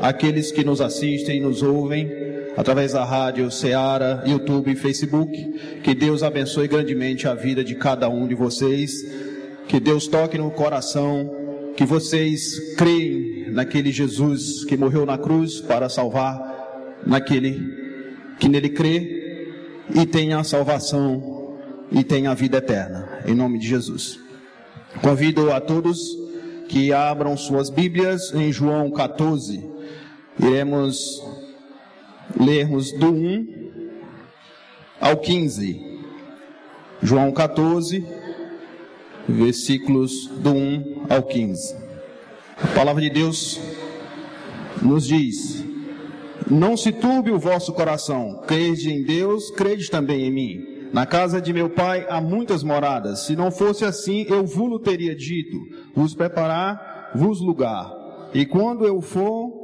aqueles que nos assistem e nos ouvem através da rádio Ceará, YouTube e Facebook. Que Deus abençoe grandemente a vida de cada um de vocês. Que Deus toque no coração, que vocês creem naquele Jesus que morreu na cruz para salvar naquele que nele crê e tenha a salvação e tenha a vida eterna. Em nome de Jesus. Convido a todos que abram suas Bíblias em João 14. Iremos lermos do 1 ao 15. João 14, versículos do 1 ao 15. A palavra de Deus nos diz: Não se turbe o vosso coração, crede em Deus, crede também em mim. Na casa de meu pai há muitas moradas. Se não fosse assim, eu vos teria dito: vos preparar vos lugar. E quando eu for,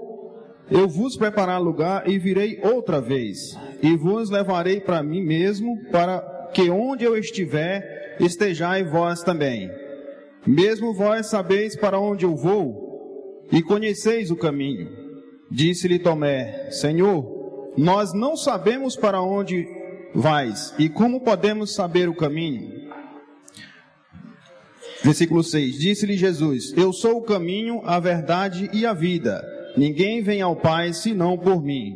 eu vos preparar lugar e virei outra vez, e vos levarei para mim mesmo, para que onde eu estiver, estejai vós também. Mesmo vós sabeis para onde eu vou, e conheceis o caminho. Disse-lhe Tomé: Senhor, nós não sabemos para onde vais, e como podemos saber o caminho? Versículo 6: Disse-lhe Jesus: Eu sou o caminho, a verdade e a vida. Ninguém vem ao Pai senão por mim.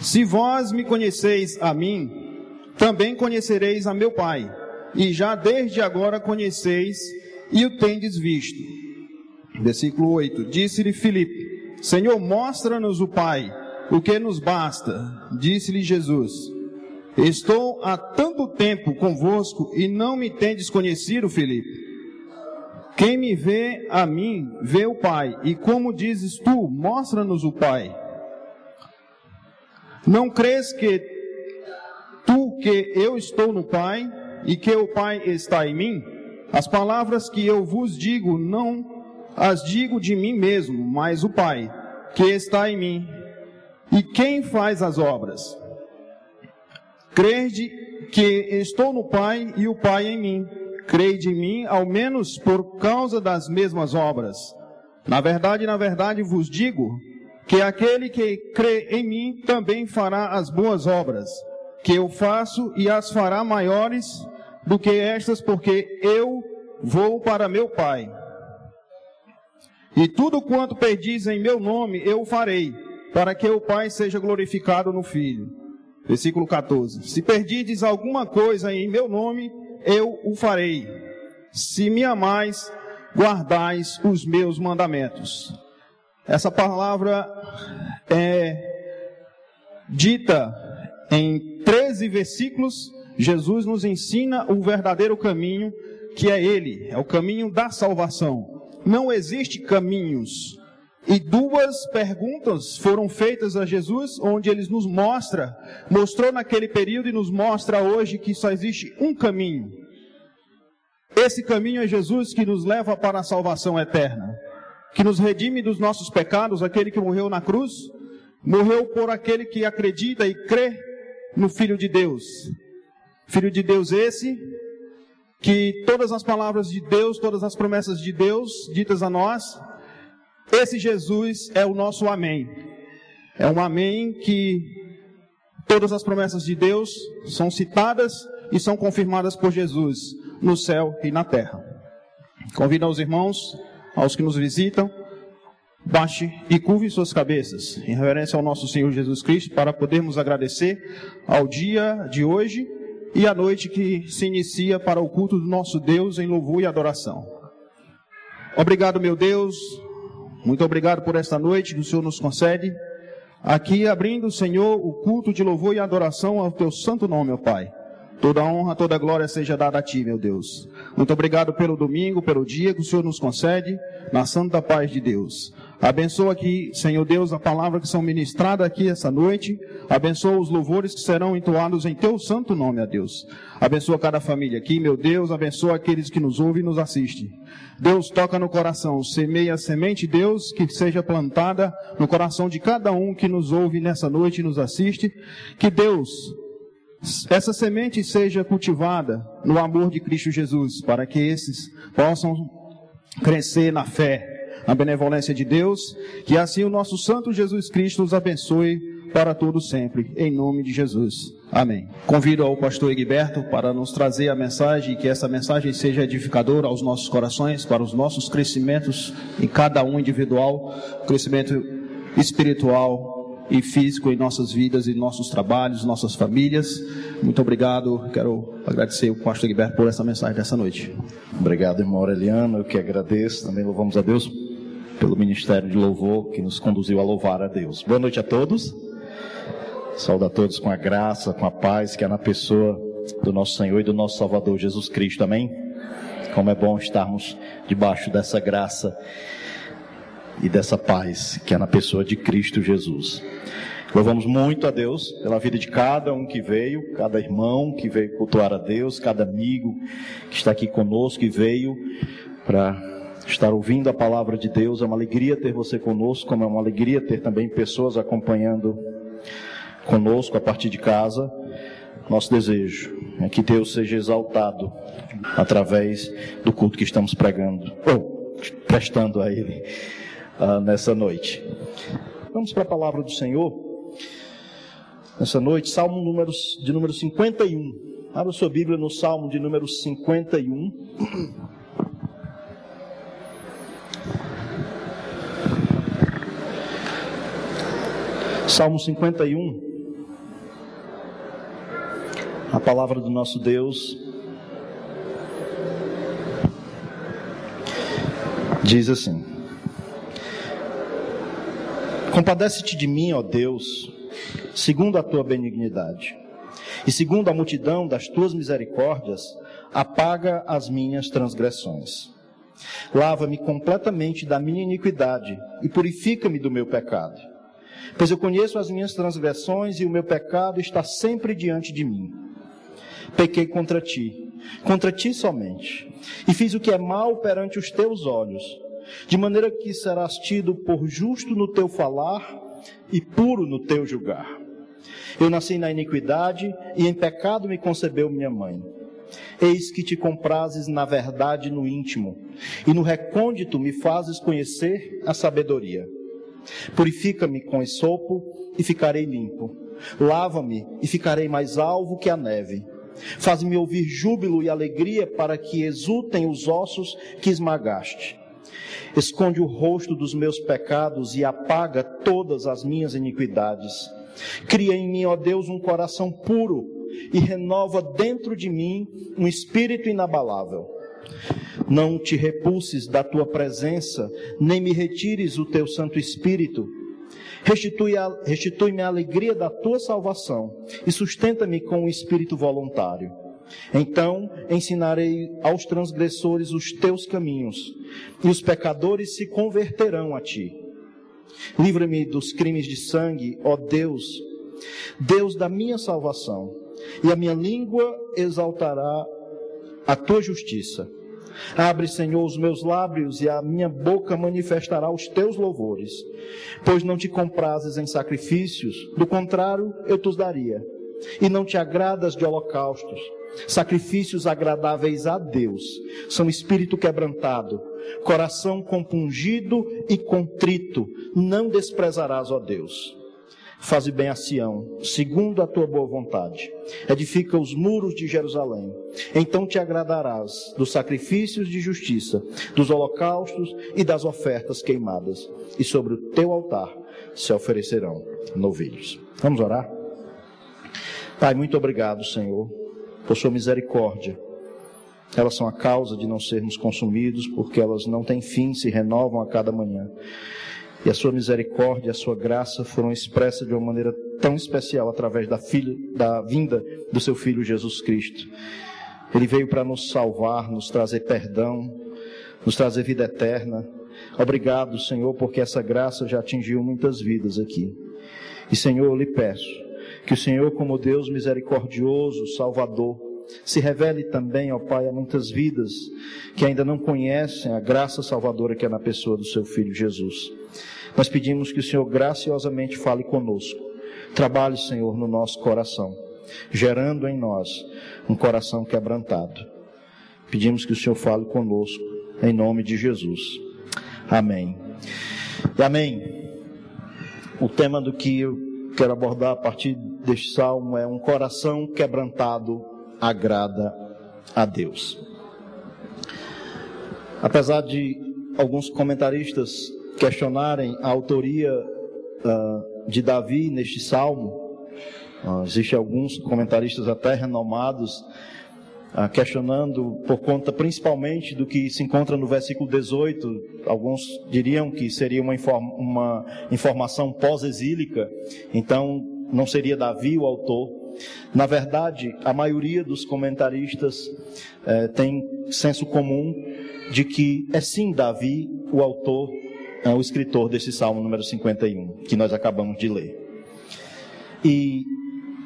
Se vós me conheceis a mim, também conhecereis a meu Pai, e já desde agora conheceis e o tendes visto. Versículo 8: Disse-lhe Filipe: Senhor, mostra-nos o Pai o que nos basta? Disse-lhe Jesus: Estou há tanto tempo convosco e não me tendes conhecido, Felipe. Quem me vê a mim, vê o Pai. E como dizes tu, mostra-nos o Pai. Não crês que tu que eu estou no Pai e que o Pai está em mim? As palavras que eu vos digo não as digo de mim mesmo, mas o Pai que está em mim e quem faz as obras? Crede que estou no Pai e o Pai em mim. Crede em mim, ao menos por causa das mesmas obras. Na verdade, na verdade vos digo que aquele que crê em mim também fará as boas obras que eu faço e as fará maiores do que estas, porque eu vou para meu Pai. E tudo quanto pedis em meu nome eu farei para que o Pai seja glorificado no Filho. Versículo 14: Se perdides alguma coisa em meu nome, eu o farei. Se me amais, guardais os meus mandamentos. Essa palavra é dita em 13 versículos. Jesus nos ensina o verdadeiro caminho, que é Ele, é o caminho da salvação. Não existe caminhos e duas perguntas foram feitas a Jesus, onde ele nos mostra, mostrou naquele período e nos mostra hoje que só existe um caminho. Esse caminho é Jesus que nos leva para a salvação eterna, que nos redime dos nossos pecados, aquele que morreu na cruz, morreu por aquele que acredita e crê no Filho de Deus. Filho de Deus esse, que todas as palavras de Deus, todas as promessas de Deus ditas a nós, esse Jesus é o nosso amém. É um amém que todas as promessas de Deus são citadas e são confirmadas por Jesus no céu e na terra. Convido aos irmãos, aos que nos visitam, baixe e curve suas cabeças em reverência ao nosso Senhor Jesus Cristo para podermos agradecer ao dia de hoje e à noite que se inicia para o culto do nosso Deus em louvor e adoração. Obrigado, meu Deus, muito obrigado por esta noite que o Senhor nos concede. Aqui abrindo, Senhor, o culto de louvor e adoração ao teu santo nome, ó Pai. Toda honra, toda glória seja dada a Ti, meu Deus. Muito obrigado pelo domingo, pelo dia que o Senhor nos concede, na santa paz de Deus. Abençoa aqui, Senhor Deus, a palavra que são ministradas aqui essa noite. Abençoa os louvores que serão entoados em Teu santo nome, ó Deus. Abençoa cada família aqui, meu Deus. Abençoa aqueles que nos ouvem e nos assistem. Deus toca no coração, semeia a semente, Deus, que seja plantada no coração de cada um que nos ouve nessa noite e nos assiste. Que Deus essa semente seja cultivada no amor de Cristo Jesus, para que esses possam crescer na fé, na benevolência de Deus, que assim o nosso Santo Jesus Cristo nos abençoe para todo sempre, em nome de Jesus. Amém. Convido ao pastor Egberto para nos trazer a mensagem, que essa mensagem seja edificadora aos nossos corações, para os nossos crescimentos em cada um individual, crescimento espiritual e físico em nossas vidas, em nossos trabalhos, nossas famílias. Muito obrigado. Quero agradecer o pastor Egberto por essa mensagem dessa noite. Obrigado, irmão Aureliano. Eu que agradeço. Também louvamos a Deus pelo ministério de louvor que nos conduziu a louvar a Deus. Boa noite a todos. Saúde a todos com a graça, com a paz que é na pessoa do nosso Senhor e do nosso Salvador Jesus Cristo. Amém? Como é bom estarmos debaixo dessa graça e dessa paz que é na pessoa de Cristo Jesus. Louvamos muito a Deus pela vida de cada um que veio, cada irmão que veio cultuar a Deus, cada amigo que está aqui conosco e veio para estar ouvindo a palavra de Deus. É uma alegria ter você conosco, como é uma alegria ter também pessoas acompanhando conosco a partir de casa. Nosso desejo é que Deus seja exaltado através do culto que estamos pregando, ou prestando a Ele uh, nessa noite. Vamos para a palavra do Senhor. Nessa noite, Salmo de número 51. Abra sua Bíblia no Salmo de número 51. Salmo 51. A palavra do nosso Deus diz assim: Compadece-te de mim, ó Deus, segundo a tua benignidade, e segundo a multidão das tuas misericórdias, apaga as minhas transgressões. Lava-me completamente da minha iniquidade e purifica-me do meu pecado. Pois eu conheço as minhas transgressões e o meu pecado está sempre diante de mim pequei contra ti, contra ti somente, e fiz o que é mal perante os teus olhos, de maneira que serás tido por justo no teu falar e puro no teu julgar. Eu nasci na iniquidade e em pecado me concebeu minha mãe. Eis que te comprases na verdade no íntimo, e no recôndito me fazes conhecer a sabedoria. Purifica-me com esopo e ficarei limpo. Lava-me e ficarei mais alvo que a neve. Faz-me ouvir júbilo e alegria para que exultem os ossos que esmagaste. Esconde o rosto dos meus pecados e apaga todas as minhas iniquidades. Cria em mim, ó Deus, um coração puro e renova dentro de mim um espírito inabalável. Não te repulses da tua presença, nem me retires o teu Santo Espírito. Restitui-me a, restitui a alegria da tua salvação e sustenta-me com o um espírito voluntário. Então ensinarei aos transgressores os teus caminhos, e os pecadores se converterão a ti. Livra-me dos crimes de sangue, ó Deus, Deus da minha salvação, e a minha língua exaltará a tua justiça. Abre, Senhor, os meus lábios e a minha boca manifestará os teus louvores, pois não te comprases em sacrifícios, do contrário, eu te os daria. E não te agradas de holocaustos. Sacrifícios agradáveis a Deus são espírito quebrantado, coração compungido e contrito, não desprezarás, ó Deus. Faze bem a Sião, segundo a tua boa vontade. Edifica os muros de Jerusalém. Então te agradarás dos sacrifícios de justiça, dos holocaustos e das ofertas queimadas. E sobre o teu altar se oferecerão novilhos. Vamos orar? Pai, muito obrigado, Senhor, por sua misericórdia. Elas são a causa de não sermos consumidos, porque elas não têm fim, se renovam a cada manhã e a sua misericórdia, a sua graça foram expressas de uma maneira tão especial através da, da vinda do seu Filho Jesus Cristo. Ele veio para nos salvar, nos trazer perdão, nos trazer vida eterna. Obrigado, Senhor, porque essa graça já atingiu muitas vidas aqui. E, Senhor, eu lhe peço que o Senhor, como Deus misericordioso, Salvador, se revele também, ó Pai, a muitas vidas que ainda não conhecem a graça salvadora que é na pessoa do seu Filho Jesus. Nós pedimos que o Senhor graciosamente fale conosco. Trabalhe, Senhor, no nosso coração, gerando em nós um coração quebrantado. Pedimos que o Senhor fale conosco, em nome de Jesus. Amém E amém. O tema do que eu quero abordar a partir deste salmo é um coração quebrantado agrada a Deus. Apesar de alguns comentaristas questionarem a autoria uh, de Davi neste salmo, uh, existem alguns comentaristas até renomados uh, questionando por conta principalmente do que se encontra no versículo 18. Alguns diriam que seria uma, inform uma informação pós-exílica, então não seria Davi o autor. Na verdade, a maioria dos comentaristas eh, tem senso comum de que é sim Davi o autor, é, o escritor desse salmo número 51, que nós acabamos de ler. E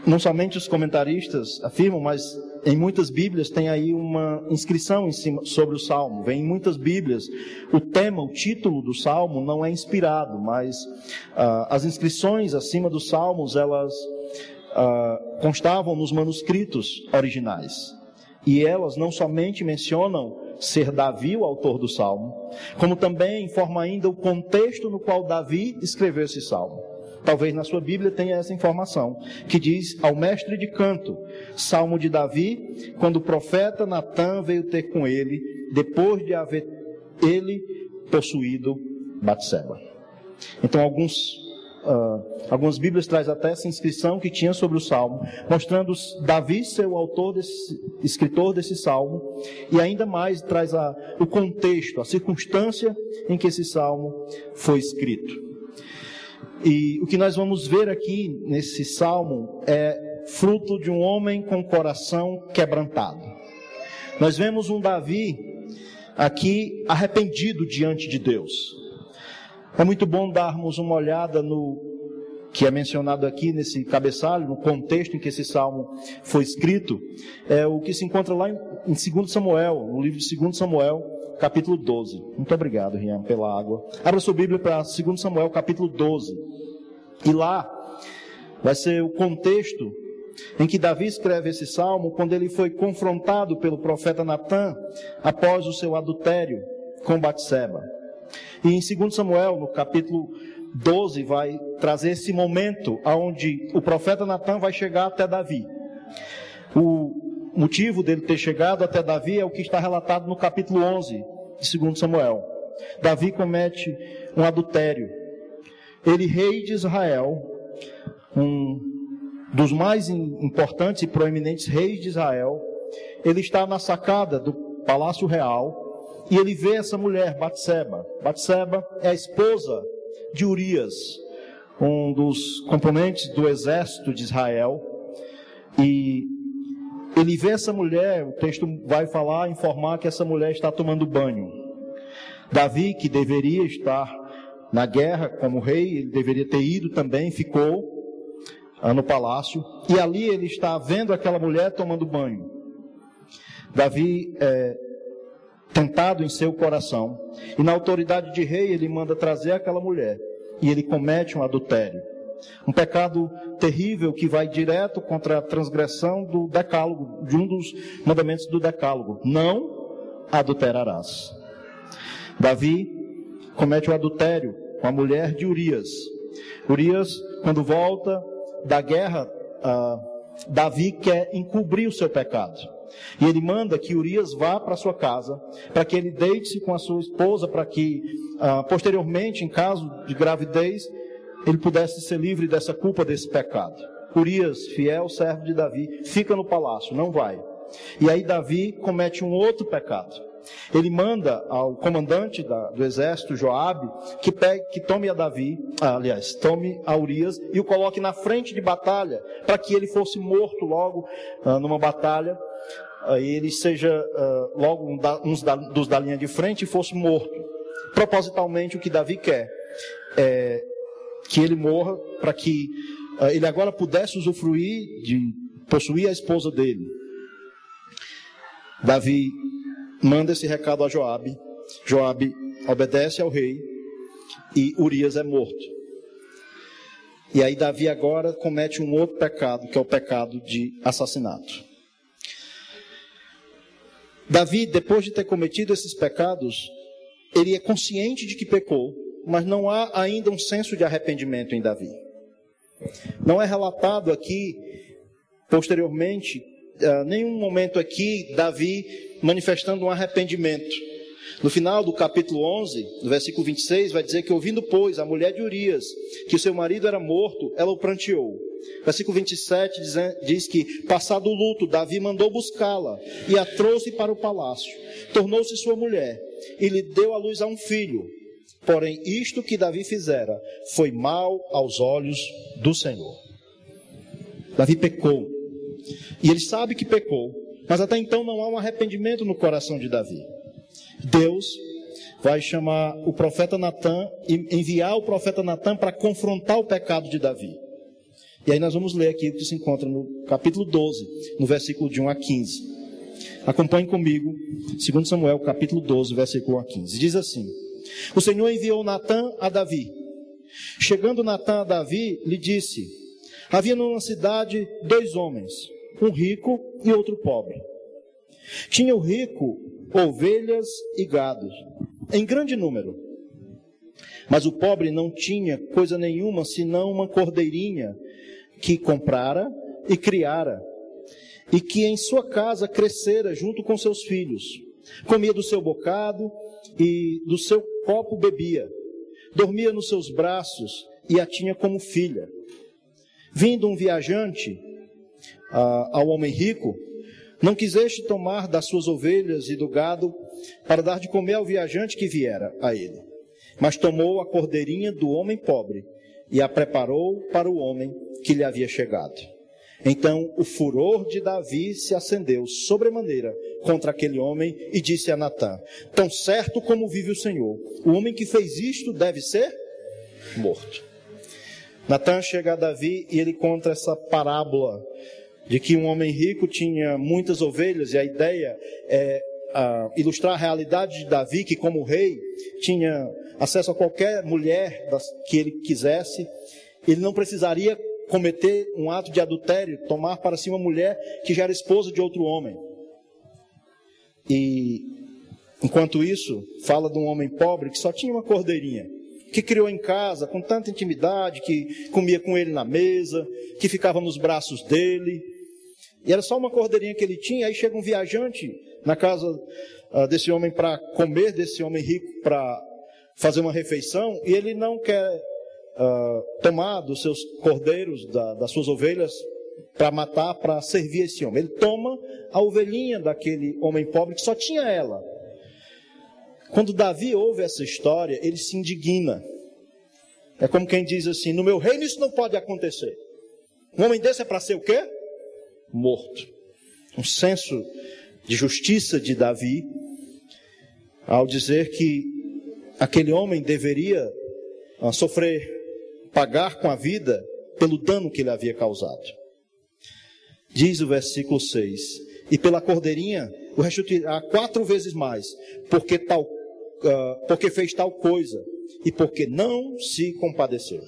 não somente os comentaristas afirmam, mas em muitas Bíblias tem aí uma inscrição cima, sobre o salmo. Vem em muitas Bíblias o tema, o título do salmo não é inspirado, mas ah, as inscrições acima dos salmos elas ah, constavam nos manuscritos originais. E elas não somente mencionam ser Davi o autor do salmo, como também informa ainda o contexto no qual Davi escreveu esse salmo. Talvez na sua Bíblia tenha essa informação, que diz ao mestre de canto, salmo de Davi, quando o profeta Natan veio ter com ele, depois de haver ele possuído Batseba. Então alguns Uh, algumas Bíblias traz até essa inscrição que tinha sobre o Salmo, mostrando Davi ser o autor desse, escritor desse Salmo, e ainda mais traz a, o contexto, a circunstância em que esse Salmo foi escrito. E o que nós vamos ver aqui nesse Salmo é fruto de um homem com coração quebrantado. Nós vemos um Davi aqui arrependido diante de Deus. É muito bom darmos uma olhada no que é mencionado aqui nesse cabeçalho, no contexto em que esse salmo foi escrito, é o que se encontra lá em, em 2 Samuel, no livro de 2 Samuel, capítulo 12. Muito obrigado, Rian, pela água. Abra sua Bíblia para 2 Samuel, capítulo 12. E lá vai ser o contexto em que Davi escreve esse salmo quando ele foi confrontado pelo profeta Natan após o seu adultério com Batseba. E em 2 Samuel, no capítulo 12, vai trazer esse momento onde o profeta Natan vai chegar até Davi. O motivo dele ter chegado até Davi é o que está relatado no capítulo 11 de 2 Samuel. Davi comete um adultério. Ele, rei de Israel, um dos mais importantes e proeminentes reis de Israel, ele está na sacada do palácio real e ele vê essa mulher, Batseba. Batseba é a esposa de Urias, um dos componentes do exército de Israel. E ele vê essa mulher, o texto vai falar, informar que essa mulher está tomando banho. Davi, que deveria estar na guerra como rei, ele deveria ter ido também, ficou ah, no palácio. E ali ele está vendo aquela mulher tomando banho. Davi é, tentado em seu coração. E na autoridade de rei, ele manda trazer aquela mulher. E ele comete um adultério. Um pecado terrível que vai direto contra a transgressão do decálogo, de um dos mandamentos do decálogo. Não adulterarás. Davi comete o adultério com a mulher de Urias. Urias, quando volta da guerra, ah, Davi quer encobrir o seu pecado. E ele manda que Urias vá para sua casa, para que ele deite-se com a sua esposa, para que, ah, posteriormente, em caso de gravidez, ele pudesse ser livre dessa culpa, desse pecado. Urias, fiel servo de Davi, fica no palácio, não vai. E aí Davi comete um outro pecado. Ele manda ao comandante da, do exército, Joabe, que, pegue, que tome a Davi, ah, aliás, tome a Urias e o coloque na frente de batalha, para que ele fosse morto logo ah, numa batalha aí ele seja uh, logo um, da, um da, dos da linha de frente e fosse morto. Propositalmente, o que Davi quer é que ele morra para que uh, ele agora pudesse usufruir de possuir a esposa dele. Davi manda esse recado a Joabe. Joabe obedece ao rei e Urias é morto. E aí Davi agora comete um outro pecado, que é o pecado de assassinato. Davi, depois de ter cometido esses pecados, ele é consciente de que pecou, mas não há ainda um senso de arrependimento em Davi. Não é relatado aqui, posteriormente, uh, nenhum momento aqui, Davi manifestando um arrependimento. No final do capítulo 11, no versículo 26, vai dizer que ouvindo, pois, a mulher de Urias, que seu marido era morto, ela o pranteou. Versículo 27 diz, diz que, passado o luto, Davi mandou buscá-la e a trouxe para o palácio. Tornou-se sua mulher e lhe deu à luz a um filho. Porém, isto que Davi fizera foi mal aos olhos do Senhor. Davi pecou. E ele sabe que pecou, mas até então não há um arrependimento no coração de Davi. Deus vai chamar o profeta Natan e enviar o profeta Natan para confrontar o pecado de Davi. E aí nós vamos ler aqui o que se encontra no capítulo 12, no versículo de 1 a 15. Acompanhe comigo, 2 Samuel, capítulo 12, versículo 1 a 15. Diz assim: O Senhor enviou Natan a Davi. Chegando Natan a Davi, lhe disse: Havia numa cidade dois homens, um rico e outro pobre. Tinha o rico ovelhas e gados, em grande número. Mas o pobre não tinha coisa nenhuma senão uma cordeirinha que comprara e criara, e que em sua casa crescera junto com seus filhos. Comia do seu bocado e do seu copo bebia. Dormia nos seus braços e a tinha como filha. Vindo um viajante ah, ao homem rico, não quiseste tomar das suas ovelhas e do gado para dar de comer ao viajante que viera a ele, mas tomou a cordeirinha do homem pobre e a preparou para o homem que lhe havia chegado. Então o furor de Davi se acendeu sobremaneira contra aquele homem e disse a Natã: Tão certo como vive o Senhor, o homem que fez isto deve ser morto. Natã chega a Davi e ele conta essa parábola de que um homem rico tinha muitas ovelhas, e a ideia é ilustrar a realidade de Davi, que como rei tinha acesso a qualquer mulher que ele quisesse, ele não precisaria cometer um ato de adultério, tomar para si uma mulher que já era esposa de outro homem. E enquanto isso, fala de um homem pobre que só tinha uma cordeirinha, que criou em casa com tanta intimidade, que comia com ele na mesa, que ficava nos braços dele, e era só uma cordeirinha que ele tinha. Aí chega um viajante na casa uh, desse homem para comer, desse homem rico para fazer uma refeição, e ele não quer uh, tomar dos seus cordeiros, da, das suas ovelhas, para matar, para servir esse homem. Ele toma a ovelhinha daquele homem pobre que só tinha ela. Quando Davi ouve essa história, ele se indigna. É como quem diz assim: no meu reino isso não pode acontecer. Um homem desse é para ser o quê? morto. Um senso de justiça de Davi, ao dizer que aquele homem deveria ah, sofrer, pagar com a vida pelo dano que ele havia causado. Diz o versículo 6: E pela cordeirinha o restituirá quatro vezes mais, porque, tal, uh, porque fez tal coisa e porque não se compadeceu.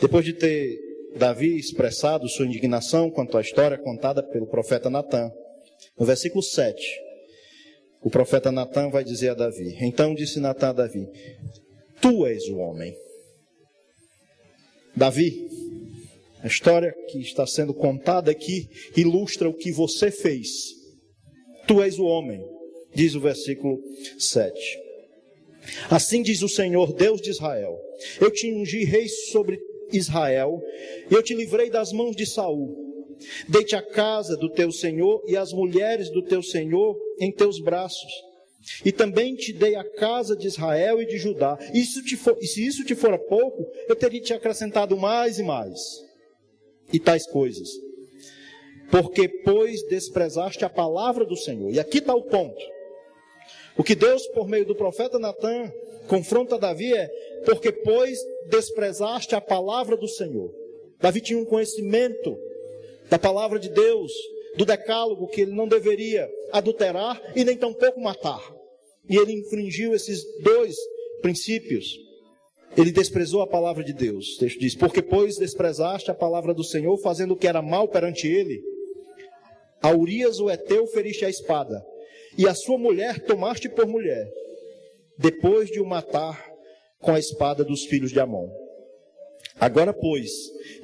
Depois de ter Davi expressado sua indignação quanto à história contada pelo profeta Natan. No versículo 7, o profeta Natan vai dizer a Davi: Então disse Natan a Davi: Tu és o homem. Davi, a história que está sendo contada aqui ilustra o que você fez. Tu és o homem, diz o versículo 7. Assim diz o Senhor, Deus de Israel: Eu te ungi rei sobre Israel, e eu te livrei das mãos de Saul. Deite a casa do teu senhor e as mulheres do teu senhor em teus braços. E também te dei a casa de Israel e de Judá. For, e se isso te fora pouco, eu teria te acrescentado mais e mais. E tais coisas. Porque, pois, desprezaste a palavra do Senhor. E aqui está o ponto. O que Deus, por meio do profeta Natan, confronta Davi é: porque, pois, desprezaste a palavra do Senhor. Davi tinha um conhecimento da palavra de Deus, do decálogo, que ele não deveria adulterar e nem tampouco matar. E ele infringiu esses dois princípios. Ele desprezou a palavra de Deus. O texto diz: Porque, pois, desprezaste a palavra do Senhor, fazendo o que era mal perante ele, a Urias o Eteu feriste a espada, e a sua mulher tomaste por mulher. Depois de o matar, com a espada dos filhos de Amon. Agora, pois,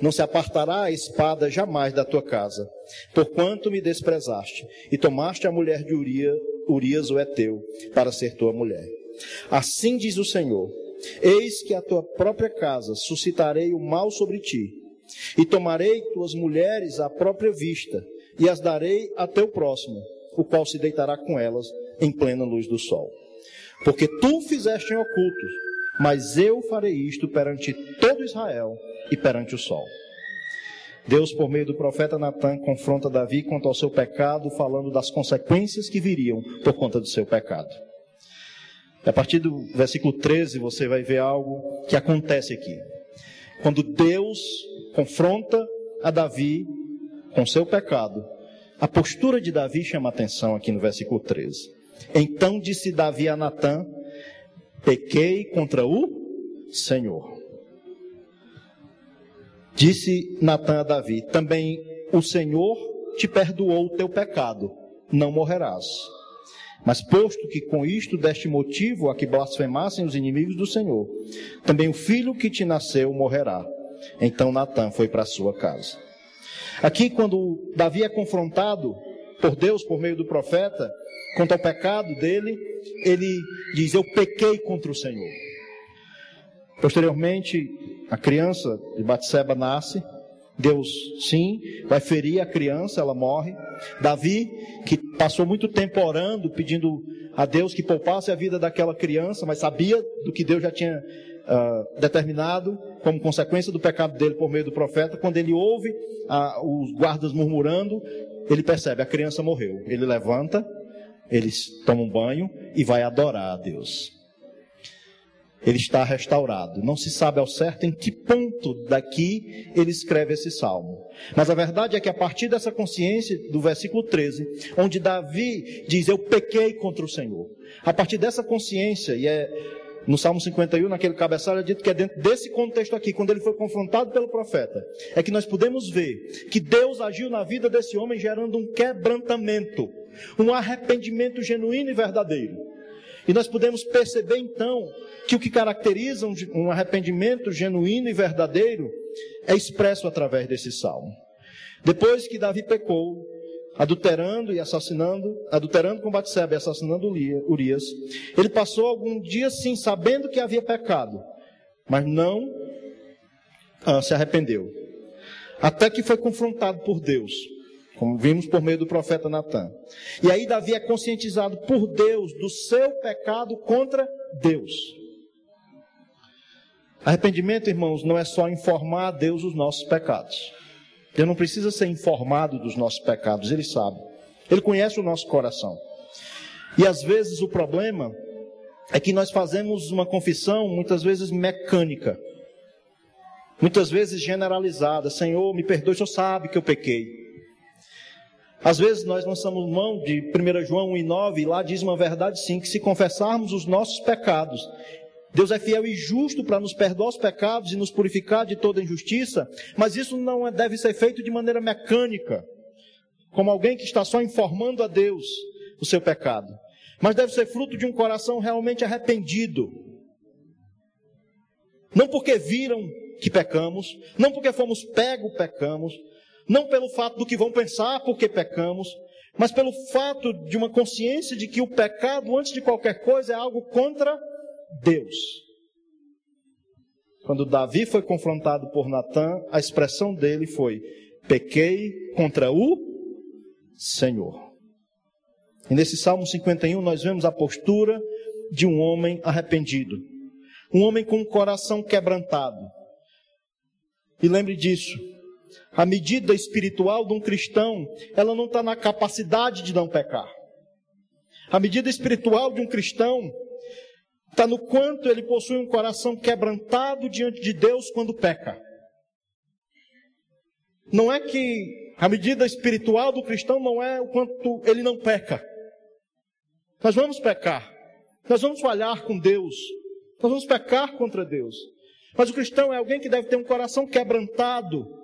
não se apartará a espada jamais da tua casa, porquanto me desprezaste e tomaste a mulher de Urias, o Eteu, para ser tua mulher. Assim diz o Senhor: Eis que a tua própria casa suscitarei o mal sobre ti, e tomarei tuas mulheres à própria vista, e as darei a teu próximo, o qual se deitará com elas em plena luz do sol. Porque tu fizeste em oculto, mas eu farei isto perante todo Israel e perante o sol. Deus, por meio do profeta Natan, confronta Davi quanto ao seu pecado, falando das consequências que viriam por conta do seu pecado. A partir do versículo 13, você vai ver algo que acontece aqui. Quando Deus confronta a Davi com seu pecado, a postura de Davi chama atenção aqui no versículo 13. Então disse Davi a Natã: pequei contra o Senhor. Disse Natan a Davi: Também o Senhor te perdoou o teu pecado, não morrerás. Mas posto que com isto deste motivo a que blasfemassem os inimigos do Senhor, também o filho que te nasceu morrerá. Então Natan foi para sua casa. Aqui, quando Davi é confrontado por Deus por meio do profeta, quanto ao pecado dele, ele diz: Eu pequei contra o Senhor. Posteriormente, a criança de Batseba nasce. Deus, sim, vai ferir a criança, ela morre. Davi, que passou muito tempo orando, pedindo a Deus que poupasse a vida daquela criança, mas sabia do que Deus já tinha uh, determinado como consequência do pecado dele por meio do profeta. Quando ele ouve uh, os guardas murmurando, ele percebe: a criança morreu. Ele levanta, eles tomam banho e vai adorar a Deus. Ele está restaurado. Não se sabe ao certo em que ponto daqui ele escreve esse salmo. Mas a verdade é que a partir dessa consciência, do versículo 13, onde Davi diz: Eu pequei contra o Senhor. A partir dessa consciência, e é no Salmo 51, naquele cabeçalho, é dito que é dentro desse contexto aqui, quando ele foi confrontado pelo profeta, é que nós podemos ver que Deus agiu na vida desse homem gerando um quebrantamento um arrependimento genuíno e verdadeiro. E nós podemos perceber então que o que caracteriza um arrependimento genuíno e verdadeiro é expresso através desse salmo. Depois que Davi pecou, adulterando e assassinando, adulterando com Batseba e assassinando Urias, ele passou algum dia sim sabendo que havia pecado, mas não ah, se arrependeu. Até que foi confrontado por Deus como vimos por meio do profeta Natan. E aí Davi é conscientizado por Deus do seu pecado contra Deus. Arrependimento, irmãos, não é só informar a Deus os nossos pecados. Ele não precisa ser informado dos nossos pecados, ele sabe. Ele conhece o nosso coração. E às vezes o problema é que nós fazemos uma confissão muitas vezes mecânica. Muitas vezes generalizada. Senhor, me perdoe, o Senhor sabe que eu pequei. Às vezes nós lançamos mão de 1 João 1 e 9, lá diz uma verdade sim, que se confessarmos os nossos pecados, Deus é fiel e justo para nos perdoar os pecados e nos purificar de toda injustiça, mas isso não é, deve ser feito de maneira mecânica, como alguém que está só informando a Deus o seu pecado, mas deve ser fruto de um coração realmente arrependido. Não porque viram que pecamos, não porque fomos pegos pecamos, não pelo fato do que vão pensar porque pecamos, mas pelo fato de uma consciência de que o pecado, antes de qualquer coisa, é algo contra Deus. Quando Davi foi confrontado por Natã, a expressão dele foi: pequei contra o Senhor. E nesse Salmo 51 nós vemos a postura de um homem arrependido, um homem com o coração quebrantado. E lembre disso, a medida espiritual de um cristão, ela não está na capacidade de não pecar. A medida espiritual de um cristão está no quanto ele possui um coração quebrantado diante de Deus quando peca. Não é que a medida espiritual do cristão não é o quanto ele não peca. Nós vamos pecar. Nós vamos falhar com Deus. Nós vamos pecar contra Deus. Mas o cristão é alguém que deve ter um coração quebrantado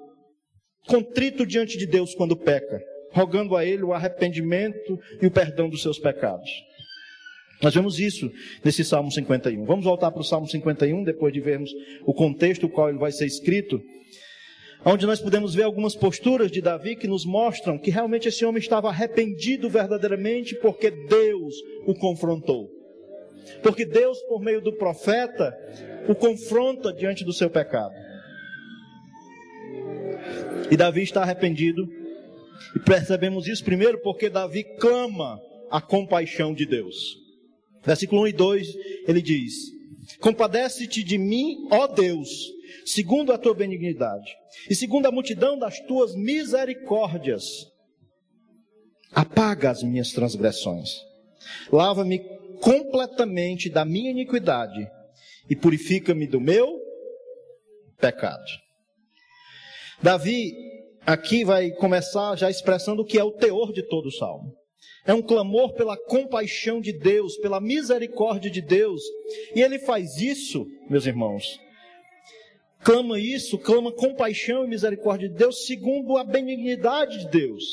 contrito diante de Deus quando peca, rogando a Ele o arrependimento e o perdão dos seus pecados. Nós vemos isso nesse Salmo 51. Vamos voltar para o Salmo 51, depois de vermos o contexto, o qual ele vai ser escrito, onde nós podemos ver algumas posturas de Davi que nos mostram que realmente esse homem estava arrependido verdadeiramente porque Deus o confrontou. Porque Deus, por meio do profeta, o confronta diante do seu pecado. E Davi está arrependido. E percebemos isso primeiro porque Davi clama a compaixão de Deus. Versículo 1 e 2, ele diz: Compadece-te de mim, ó Deus, segundo a tua benignidade, e segundo a multidão das tuas misericórdias. Apaga as minhas transgressões. Lava-me completamente da minha iniquidade e purifica-me do meu pecado. Davi aqui vai começar já expressando o que é o teor de todo o salmo. É um clamor pela compaixão de Deus, pela misericórdia de Deus. E ele faz isso, meus irmãos. Clama isso, clama compaixão e misericórdia de Deus segundo a benignidade de Deus.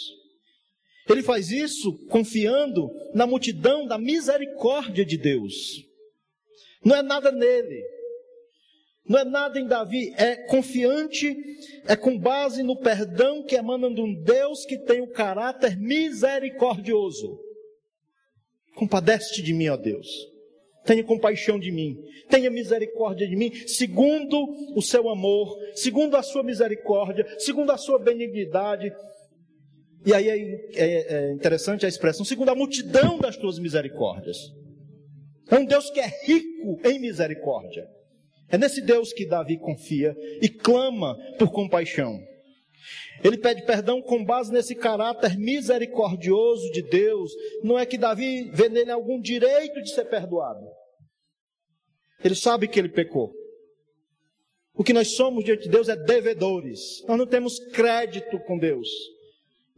Ele faz isso confiando na multidão da misericórdia de Deus. Não é nada nele, não é nada em Davi, é confiante, é com base no perdão que emana de um Deus que tem o caráter misericordioso. Compadece-te de mim, ó Deus. Tenha compaixão de mim, tenha misericórdia de mim, segundo o seu amor, segundo a sua misericórdia, segundo a sua benignidade, e aí é, é, é interessante a expressão, segundo a multidão das tuas misericórdias. É um Deus que é rico em misericórdia. É nesse Deus que Davi confia e clama por compaixão. Ele pede perdão com base nesse caráter misericordioso de Deus. Não é que Davi vê nele algum direito de ser perdoado. Ele sabe que ele pecou. O que nós somos diante de Deus é devedores. Nós não temos crédito com Deus.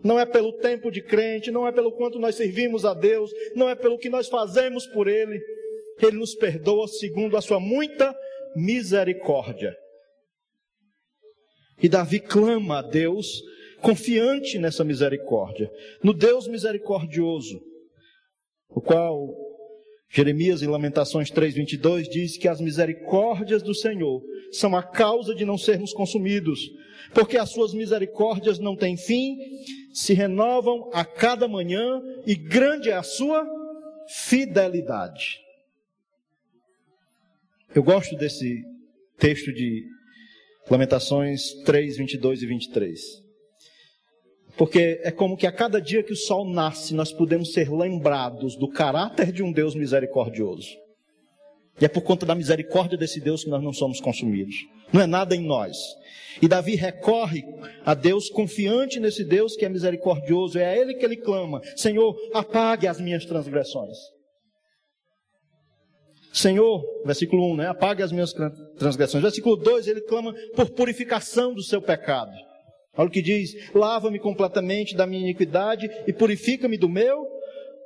Não é pelo tempo de crente, não é pelo quanto nós servimos a Deus, não é pelo que nós fazemos por Ele. Ele nos perdoa segundo a sua muita misericórdia. E Davi clama a Deus, confiante nessa misericórdia, no Deus misericordioso, o qual Jeremias em Lamentações 3:22 diz que as misericórdias do Senhor são a causa de não sermos consumidos, porque as suas misericórdias não têm fim, se renovam a cada manhã e grande é a sua fidelidade. Eu gosto desse texto de Lamentações 3, 22 e 23. Porque é como que a cada dia que o sol nasce, nós podemos ser lembrados do caráter de um Deus misericordioso. E é por conta da misericórdia desse Deus que nós não somos consumidos. Não é nada em nós. E Davi recorre a Deus confiante nesse Deus que é misericordioso. É a Ele que ele clama: Senhor, apague as minhas transgressões. Senhor, versículo 1, né? Apague as minhas transgressões. Versículo 2, ele clama por purificação do seu pecado. Olha o que diz: lava-me completamente da minha iniquidade e purifica-me do meu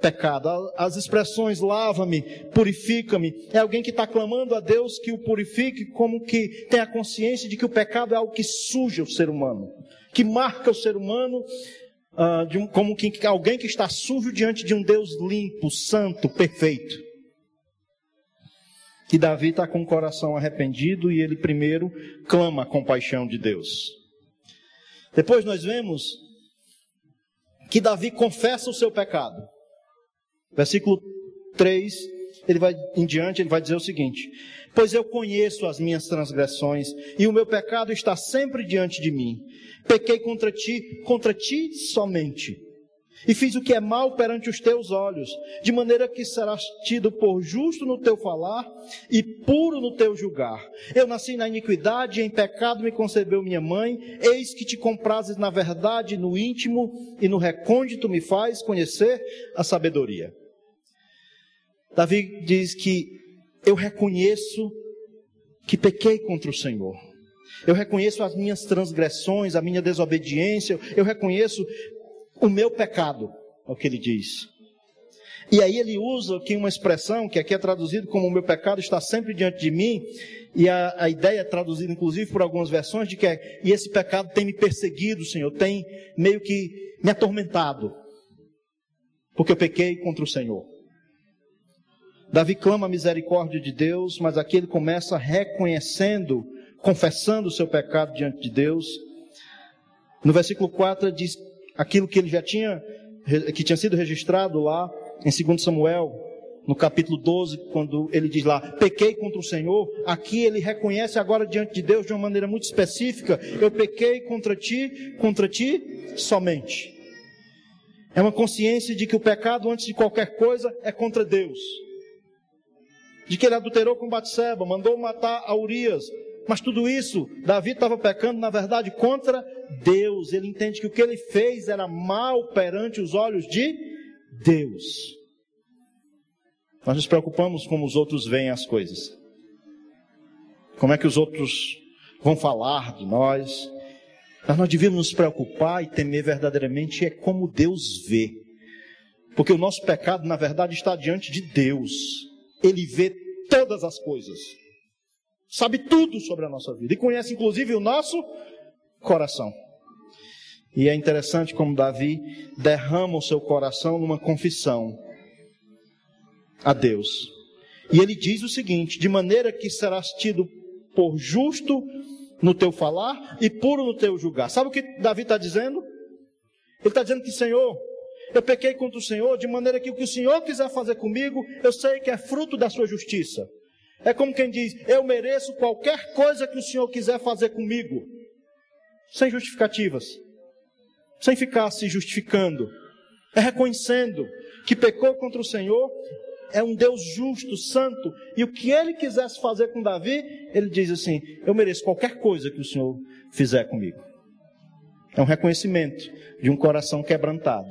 pecado. As expressões lava-me, purifica-me, é alguém que está clamando a Deus que o purifique, como que tem a consciência de que o pecado é algo que suja o ser humano, que marca o ser humano, uh, um, como que alguém que está sujo diante de um Deus limpo, santo, perfeito. E Davi está com o coração arrependido e ele primeiro clama a compaixão de Deus. Depois nós vemos que Davi confessa o seu pecado. Versículo 3, ele vai em diante, ele vai dizer o seguinte: Pois eu conheço as minhas transgressões, e o meu pecado está sempre diante de mim. Pequei contra ti, contra ti somente. E fiz o que é mal perante os teus olhos, de maneira que serás tido por justo no teu falar e puro no teu julgar. Eu nasci na iniquidade, em pecado me concebeu minha mãe. Eis que te comprases na verdade, no íntimo e no recôndito me faz conhecer a sabedoria. Davi diz que eu reconheço que pequei contra o Senhor. Eu reconheço as minhas transgressões, a minha desobediência, eu reconheço o meu pecado, é o que ele diz. E aí ele usa aqui uma expressão que aqui é traduzido como o meu pecado está sempre diante de mim, e a, a ideia é traduzida inclusive por algumas versões de que é, e esse pecado tem me perseguido, Senhor, tem meio que me atormentado, porque eu pequei contra o Senhor. Davi clama a misericórdia de Deus, mas aqui ele começa reconhecendo, confessando o seu pecado diante de Deus. No versículo 4 diz aquilo que ele já tinha, que tinha sido registrado lá em 2 Samuel, no capítulo 12, quando ele diz lá, pequei contra o Senhor, aqui ele reconhece agora diante de Deus de uma maneira muito específica, eu pequei contra ti, contra ti somente. É uma consciência de que o pecado, antes de qualquer coisa, é contra Deus. De que ele adulterou com Batseba, mandou matar a Urias. Mas tudo isso, Davi estava pecando, na verdade, contra Deus. Ele entende que o que ele fez era mal perante os olhos de Deus. Nós nos preocupamos como os outros veem as coisas. Como é que os outros vão falar de nós? Mas nós devemos nos preocupar e temer verdadeiramente é como Deus vê. Porque o nosso pecado, na verdade, está diante de Deus. Ele vê todas as coisas. Sabe tudo sobre a nossa vida. E conhece inclusive o nosso coração. E é interessante como Davi derrama o seu coração numa confissão a Deus. E ele diz o seguinte: de maneira que serás tido por justo no teu falar e puro no teu julgar. Sabe o que Davi está dizendo? Ele está dizendo que, Senhor, eu pequei contra o Senhor, de maneira que o que o Senhor quiser fazer comigo, eu sei que é fruto da sua justiça. É como quem diz: Eu mereço qualquer coisa que o Senhor quiser fazer comigo, sem justificativas, sem ficar se justificando, é reconhecendo que pecou contra o Senhor é um Deus justo, santo, e o que ele quisesse fazer com Davi, ele diz assim: Eu mereço qualquer coisa que o Senhor fizer comigo. É um reconhecimento de um coração quebrantado,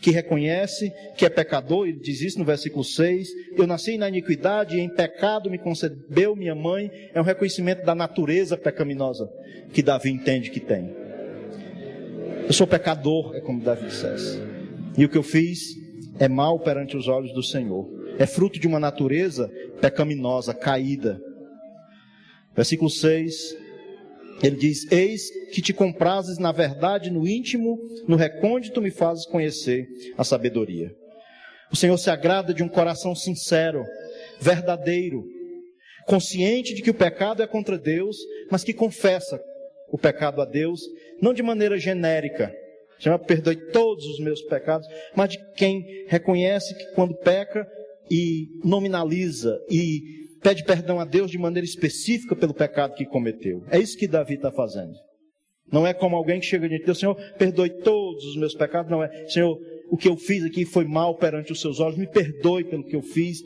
que reconhece que é pecador, ele diz isso no versículo 6. Eu nasci na iniquidade e em pecado me concebeu minha mãe. É um reconhecimento da natureza pecaminosa que Davi entende que tem. Eu sou pecador, é como Davi dissesse. E o que eu fiz é mal perante os olhos do Senhor. É fruto de uma natureza pecaminosa, caída. Versículo 6, ele diz: Eis que te comprases na verdade no íntimo, no recôndito me fazes conhecer a sabedoria. O Senhor se agrada de um coração sincero, verdadeiro, consciente de que o pecado é contra Deus, mas que confessa o pecado a Deus, não de maneira genérica, Senhor, perdoe todos os meus pecados, mas de quem reconhece que quando peca e nominaliza e pede perdão a Deus de maneira específica pelo pecado que cometeu. É isso que Davi está fazendo. Não é como alguém que chega diante de Deus, Senhor, perdoe todos os meus pecados. Não é, Senhor, o que eu fiz aqui foi mal perante os seus olhos, me perdoe pelo que eu fiz.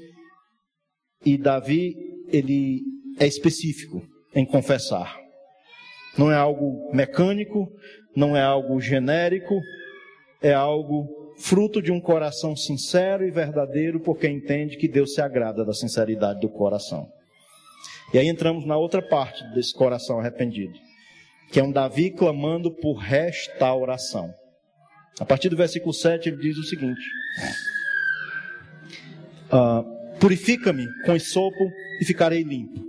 E Davi, ele é específico em confessar. Não é algo mecânico, não é algo genérico, é algo fruto de um coração sincero e verdadeiro, porque entende que Deus se agrada da sinceridade do coração. E aí entramos na outra parte desse coração arrependido, que é um Davi clamando por restauração. A partir do versículo 7 ele diz o seguinte: uh, Purifica-me com esopo e ficarei limpo.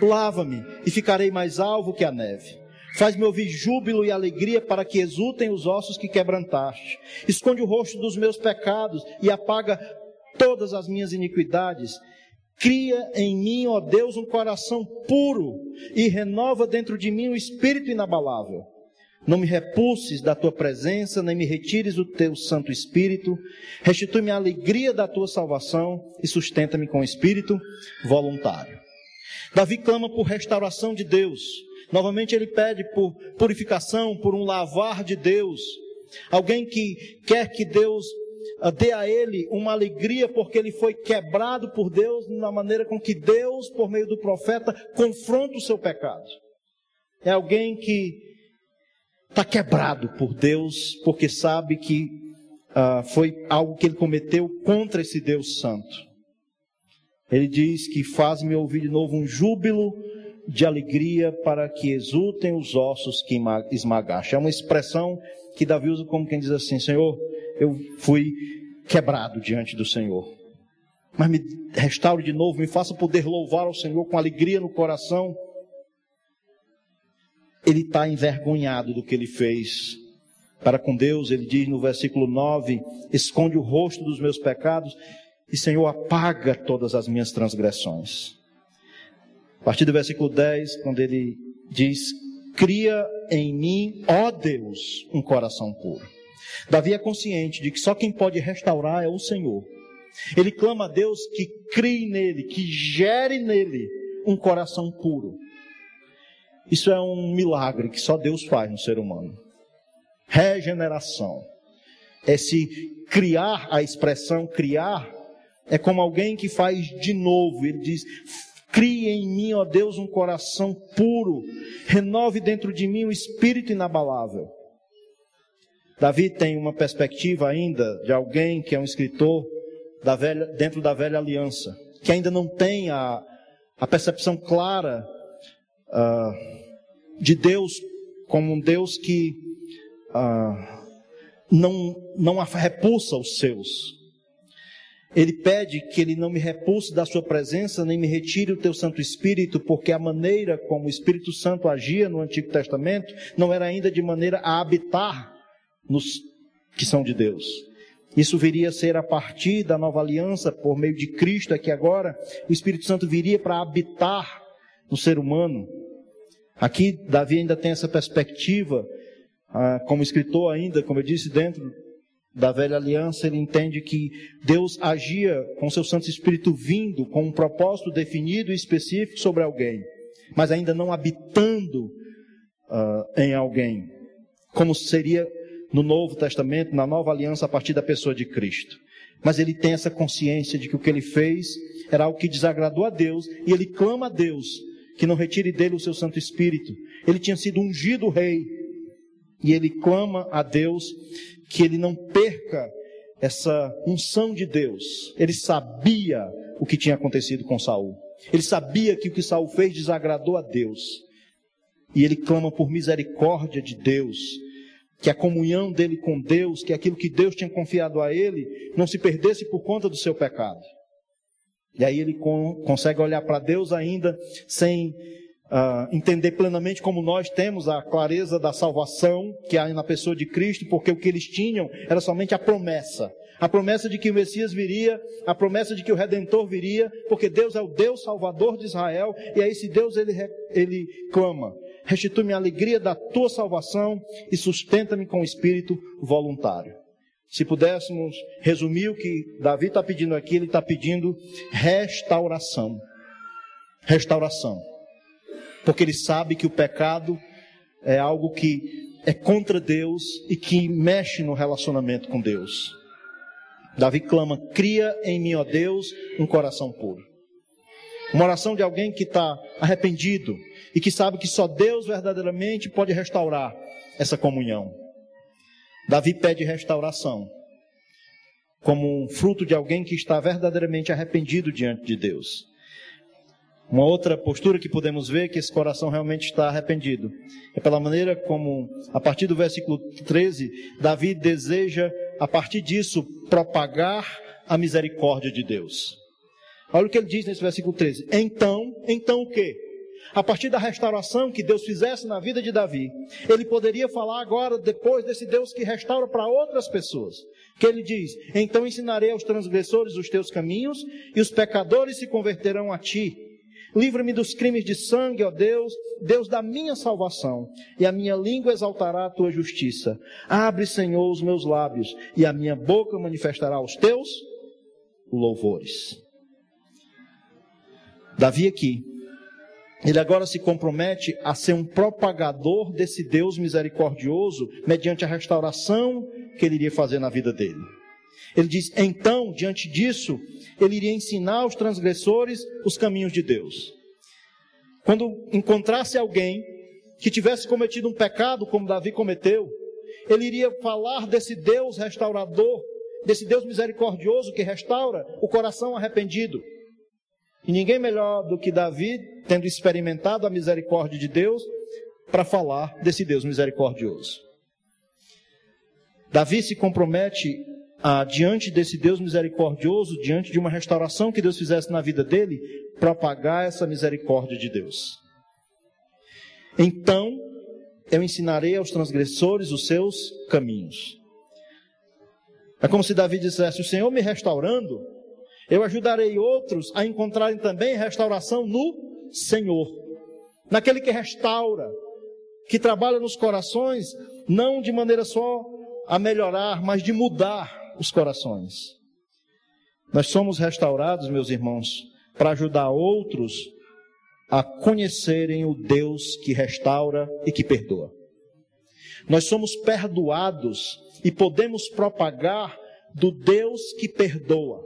Lava-me e ficarei mais alvo que a neve. Faz-me ouvir júbilo e alegria para que exultem os ossos que quebrantaste. Esconde o rosto dos meus pecados e apaga todas as minhas iniquidades. Cria em mim, ó Deus, um coração puro e renova dentro de mim um espírito inabalável. Não me repulses da tua presença, nem me retires o teu Santo Espírito. Restitui-me a alegria da tua salvação e sustenta-me com o espírito voluntário. Davi clama por restauração de Deus Novamente ele pede por purificação, por um lavar de Deus. Alguém que quer que Deus ah, dê a ele uma alegria porque ele foi quebrado por Deus na maneira com que Deus, por meio do profeta, confronta o seu pecado. É alguém que está quebrado por Deus porque sabe que uh, foi algo que ele cometeu contra esse Deus Santo. Ele diz que faz-me ouvir de novo um júbilo de alegria para que exultem os ossos que esmagaste. É uma expressão que Davi usa como quem diz assim: Senhor, eu fui quebrado diante do Senhor. Mas me restaure de novo, me faça poder louvar ao Senhor com alegria no coração. Ele está envergonhado do que ele fez para com Deus. Ele diz no versículo 9: Esconde o rosto dos meus pecados e Senhor, apaga todas as minhas transgressões. A partir do versículo 10, quando ele diz: Cria em mim, ó Deus, um coração puro. Davi é consciente de que só quem pode restaurar é o Senhor. Ele clama a Deus que crie nele, que gere nele um coração puro. Isso é um milagre que só Deus faz no ser humano. Regeneração. É se criar a expressão criar, é como alguém que faz de novo. Ele diz: Crie em mim, ó Deus, um coração puro, renove dentro de mim um espírito inabalável. Davi tem uma perspectiva ainda de alguém que é um escritor da velha, dentro da velha aliança, que ainda não tem a, a percepção clara uh, de Deus como um Deus que uh, não, não repulsa os seus. Ele pede que ele não me repulse da sua presença, nem me retire o teu Santo Espírito, porque a maneira como o Espírito Santo agia no Antigo Testamento não era ainda de maneira a habitar nos que são de Deus. Isso viria a ser a partir da nova aliança, por meio de Cristo, é que agora o Espírito Santo viria para habitar no ser humano. Aqui, Davi ainda tem essa perspectiva, ah, como escritor ainda, como eu disse, dentro da velha aliança, ele entende que Deus agia com seu Santo Espírito vindo, com um propósito definido e específico sobre alguém, mas ainda não habitando uh, em alguém, como seria no Novo Testamento, na nova aliança, a partir da pessoa de Cristo. Mas ele tem essa consciência de que o que ele fez era algo que desagradou a Deus, e ele clama a Deus que não retire dele o seu Santo Espírito. Ele tinha sido ungido rei, e ele clama a Deus que ele não perca essa unção de Deus. Ele sabia o que tinha acontecido com Saul. Ele sabia que o que Saul fez desagradou a Deus. E ele clama por misericórdia de Deus, que a comunhão dele com Deus, que aquilo que Deus tinha confiado a ele, não se perdesse por conta do seu pecado. E aí ele consegue olhar para Deus ainda sem uh, entender plenamente como nós temos a clareza da salvação que há na pessoa de Cristo, porque o que eles tinham era somente a promessa. A promessa de que o Messias viria, a promessa de que o Redentor viria, porque Deus é o Deus Salvador de Israel, e a esse Deus ele, ele clama: restitui-me a alegria da tua salvação e sustenta-me com o espírito voluntário. Se pudéssemos resumir o que Davi está pedindo aqui, ele está pedindo restauração. Restauração porque ele sabe que o pecado é algo que é contra Deus e que mexe no relacionamento com Deus. Davi clama: Cria em mim, ó Deus, um coração puro. Uma oração de alguém que está arrependido e que sabe que só Deus verdadeiramente pode restaurar essa comunhão. Davi pede restauração como um fruto de alguém que está verdadeiramente arrependido diante de Deus. Uma outra postura que podemos ver que esse coração realmente está arrependido é pela maneira como, a partir do versículo 13, Davi deseja, a partir disso, propagar a misericórdia de Deus. Olha o que ele diz nesse versículo 13. Então, então o quê? A partir da restauração que Deus fizesse na vida de Davi, ele poderia falar agora, depois desse Deus que restaura para outras pessoas. Que ele diz: Então ensinarei aos transgressores os teus caminhos, e os pecadores se converterão a ti. Livra-me dos crimes de sangue, ó Deus, Deus da minha salvação, e a minha língua exaltará a tua justiça. Abre, Senhor, os meus lábios, e a minha boca manifestará os teus louvores. Davi aqui, ele agora se compromete a ser um propagador desse Deus misericordioso mediante a restauração que ele iria fazer na vida dele. Ele diz: então, diante disso, ele iria ensinar aos transgressores os caminhos de Deus. Quando encontrasse alguém que tivesse cometido um pecado como Davi cometeu, ele iria falar desse Deus restaurador, desse Deus misericordioso que restaura o coração arrependido. E ninguém melhor do que Davi, tendo experimentado a misericórdia de Deus, para falar desse Deus misericordioso. Davi se compromete ah, diante desse Deus misericordioso, diante de uma restauração que Deus fizesse na vida dele, propagar essa misericórdia de Deus. Então, eu ensinarei aos transgressores os seus caminhos. É como se Davi dissesse: O Senhor me restaurando, Eu ajudarei outros a encontrarem também restauração no Senhor, naquele que restaura, que trabalha nos corações, não de maneira só a melhorar, mas de mudar os corações. Nós somos restaurados, meus irmãos, para ajudar outros a conhecerem o Deus que restaura e que perdoa. Nós somos perdoados e podemos propagar do Deus que perdoa.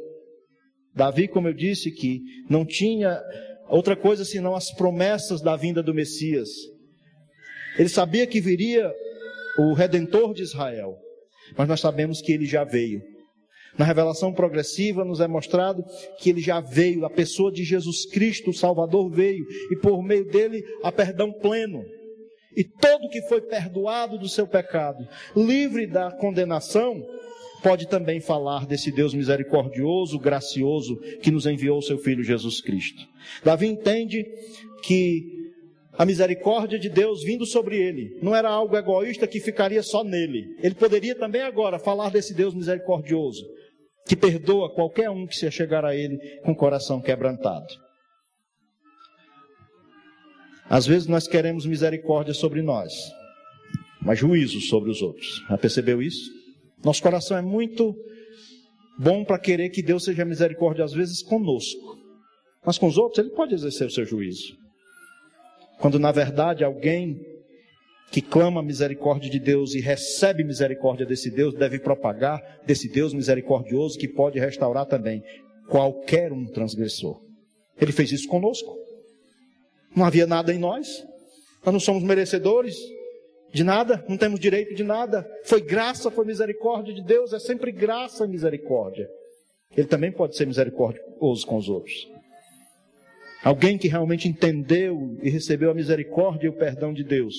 Davi, como eu disse, que não tinha outra coisa senão as promessas da vinda do Messias. Ele sabia que viria o redentor de Israel, mas nós sabemos que ele já veio. Na revelação progressiva nos é mostrado que ele já veio, a pessoa de Jesus Cristo, o Salvador veio, e por meio dele há perdão pleno. E todo que foi perdoado do seu pecado, livre da condenação, pode também falar desse Deus misericordioso, gracioso, que nos enviou o seu Filho Jesus Cristo. Davi entende que a misericórdia de Deus vindo sobre ele não era algo egoísta que ficaria só nele. Ele poderia também agora falar desse Deus misericordioso, que perdoa qualquer um que se chegar a ele com o coração quebrantado. Às vezes nós queremos misericórdia sobre nós, mas juízo sobre os outros. Já percebeu isso? Nosso coração é muito bom para querer que Deus seja misericórdia às vezes conosco, mas com os outros ele pode exercer o seu juízo. Quando na verdade alguém que clama a misericórdia de Deus e recebe misericórdia desse Deus, deve propagar desse Deus misericordioso que pode restaurar também qualquer um transgressor. Ele fez isso conosco. Não havia nada em nós. Nós não somos merecedores de nada, não temos direito de nada. Foi graça, foi misericórdia de Deus, é sempre graça e misericórdia. Ele também pode ser misericordioso com os outros. Alguém que realmente entendeu e recebeu a misericórdia e o perdão de Deus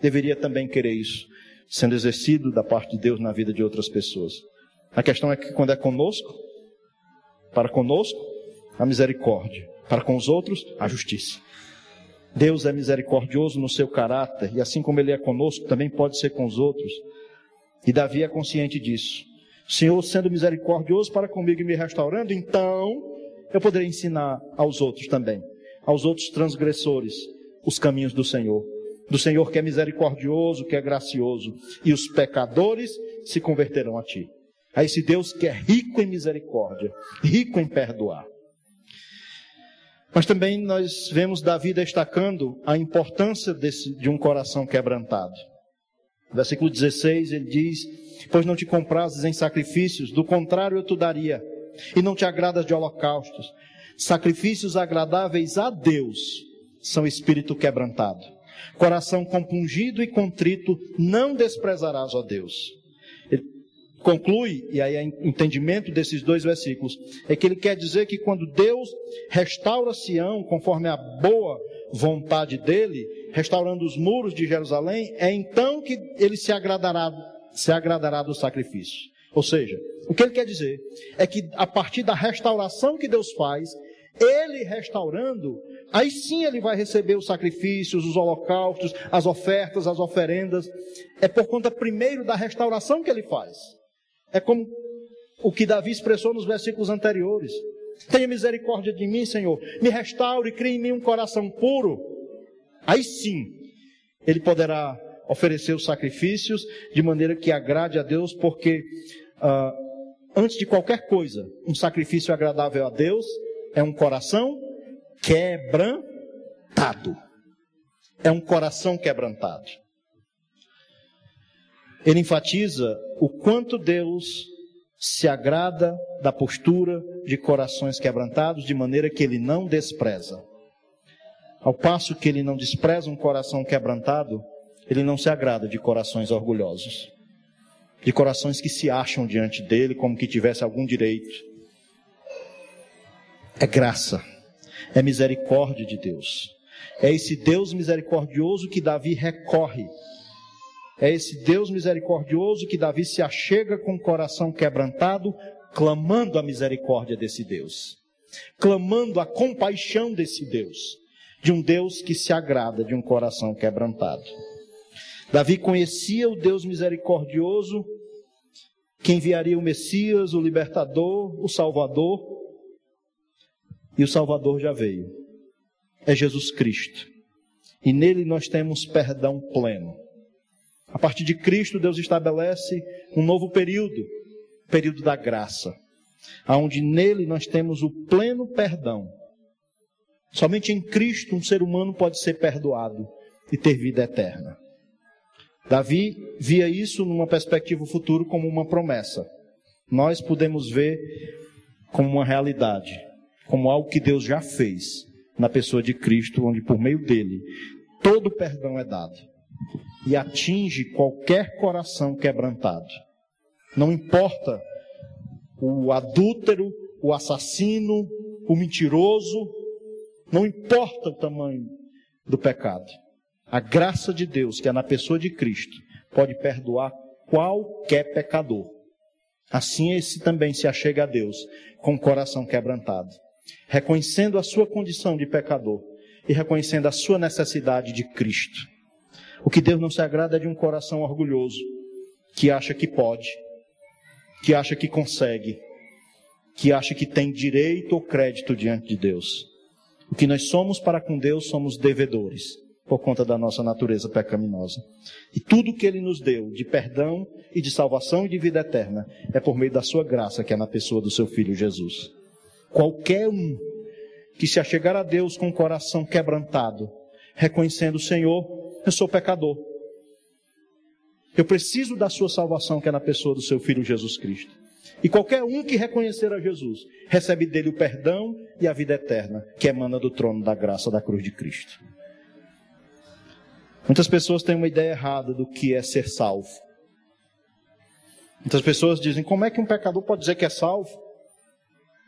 deveria também querer isso, sendo exercido da parte de Deus na vida de outras pessoas. A questão é que quando é conosco, para conosco, a misericórdia, para com os outros, a justiça. Deus é misericordioso no seu caráter, e assim como Ele é conosco, também pode ser com os outros. E Davi é consciente disso. Senhor, sendo misericordioso para comigo e me restaurando, então eu poderei ensinar aos outros também, aos outros transgressores, os caminhos do Senhor do Senhor que é misericordioso, que é gracioso, e os pecadores se converterão a ti. A esse Deus que é rico em misericórdia, rico em perdoar. Mas também nós vemos Davi destacando a importância desse, de um coração quebrantado. Versículo 16 ele diz: Pois não te comprases em sacrifícios, do contrário eu te daria, e não te agradas de holocaustos. Sacrifícios agradáveis a Deus são espírito quebrantado. Coração compungido e contrito não desprezarás, ó Deus. Ele conclui, e aí é entendimento desses dois versículos, é que ele quer dizer que quando Deus restaura Sião, conforme a boa vontade dele, restaurando os muros de Jerusalém, é então que ele se agradará, se agradará do sacrifício. Ou seja, o que ele quer dizer é que a partir da restauração que Deus faz, ele restaurando, aí sim ele vai receber os sacrifícios, os holocaustos, as ofertas, as oferendas. É por conta primeiro da restauração que ele faz. É como o que Davi expressou nos versículos anteriores. Tenha misericórdia de mim, Senhor. Me restaure, crie em mim um coração puro. Aí sim, ele poderá oferecer os sacrifícios de maneira que agrade a Deus, porque uh, antes de qualquer coisa, um sacrifício agradável a Deus é um coração quebrantado. É um coração quebrantado. Ele enfatiza o quanto Deus se agrada da postura de corações quebrantados, de maneira que ele não despreza. Ao passo que ele não despreza um coração quebrantado, ele não se agrada de corações orgulhosos, de corações que se acham diante dele como que tivesse algum direito é graça, é misericórdia de Deus. É esse Deus misericordioso que Davi recorre. É esse Deus misericordioso que Davi se achega com o coração quebrantado, clamando a misericórdia desse Deus, clamando a compaixão desse Deus, de um Deus que se agrada de um coração quebrantado. Davi conhecia o Deus misericordioso que enviaria o Messias, o libertador, o Salvador, E o Salvador já veio. É Jesus Cristo. E nele nós temos perdão pleno. A partir de Cristo, Deus estabelece um novo período, período da graça, aonde nele nós temos o pleno perdão. Somente em Cristo um ser humano pode ser perdoado e ter vida eterna. Davi via isso numa perspectiva futuro como uma promessa. Nós podemos ver como uma realidade, como algo que Deus já fez na pessoa de Cristo, onde por meio dele todo perdão é dado e atinge qualquer coração quebrantado. Não importa o adúltero, o assassino, o mentiroso, não importa o tamanho do pecado. A graça de Deus, que é na pessoa de Cristo, pode perdoar qualquer pecador. Assim esse também se achega a Deus com o coração quebrantado, reconhecendo a sua condição de pecador e reconhecendo a sua necessidade de Cristo. O que Deus não se agrada é de um coração orgulhoso, que acha que pode, que acha que consegue, que acha que tem direito ou crédito diante de Deus. O que nós somos para com Deus somos devedores, por conta da nossa natureza pecaminosa. E tudo que Ele nos deu de perdão e de salvação e de vida eterna é por meio da Sua graça, que é na pessoa do Seu Filho Jesus. Qualquer um que se achegar a Deus com o coração quebrantado, reconhecendo o Senhor, eu sou pecador. Eu preciso da sua salvação, que é na pessoa do seu Filho Jesus Cristo. E qualquer um que reconhecer a Jesus, recebe dele o perdão e a vida eterna, que emana do trono da graça da cruz de Cristo. Muitas pessoas têm uma ideia errada do que é ser salvo. Muitas pessoas dizem: como é que um pecador pode dizer que é salvo?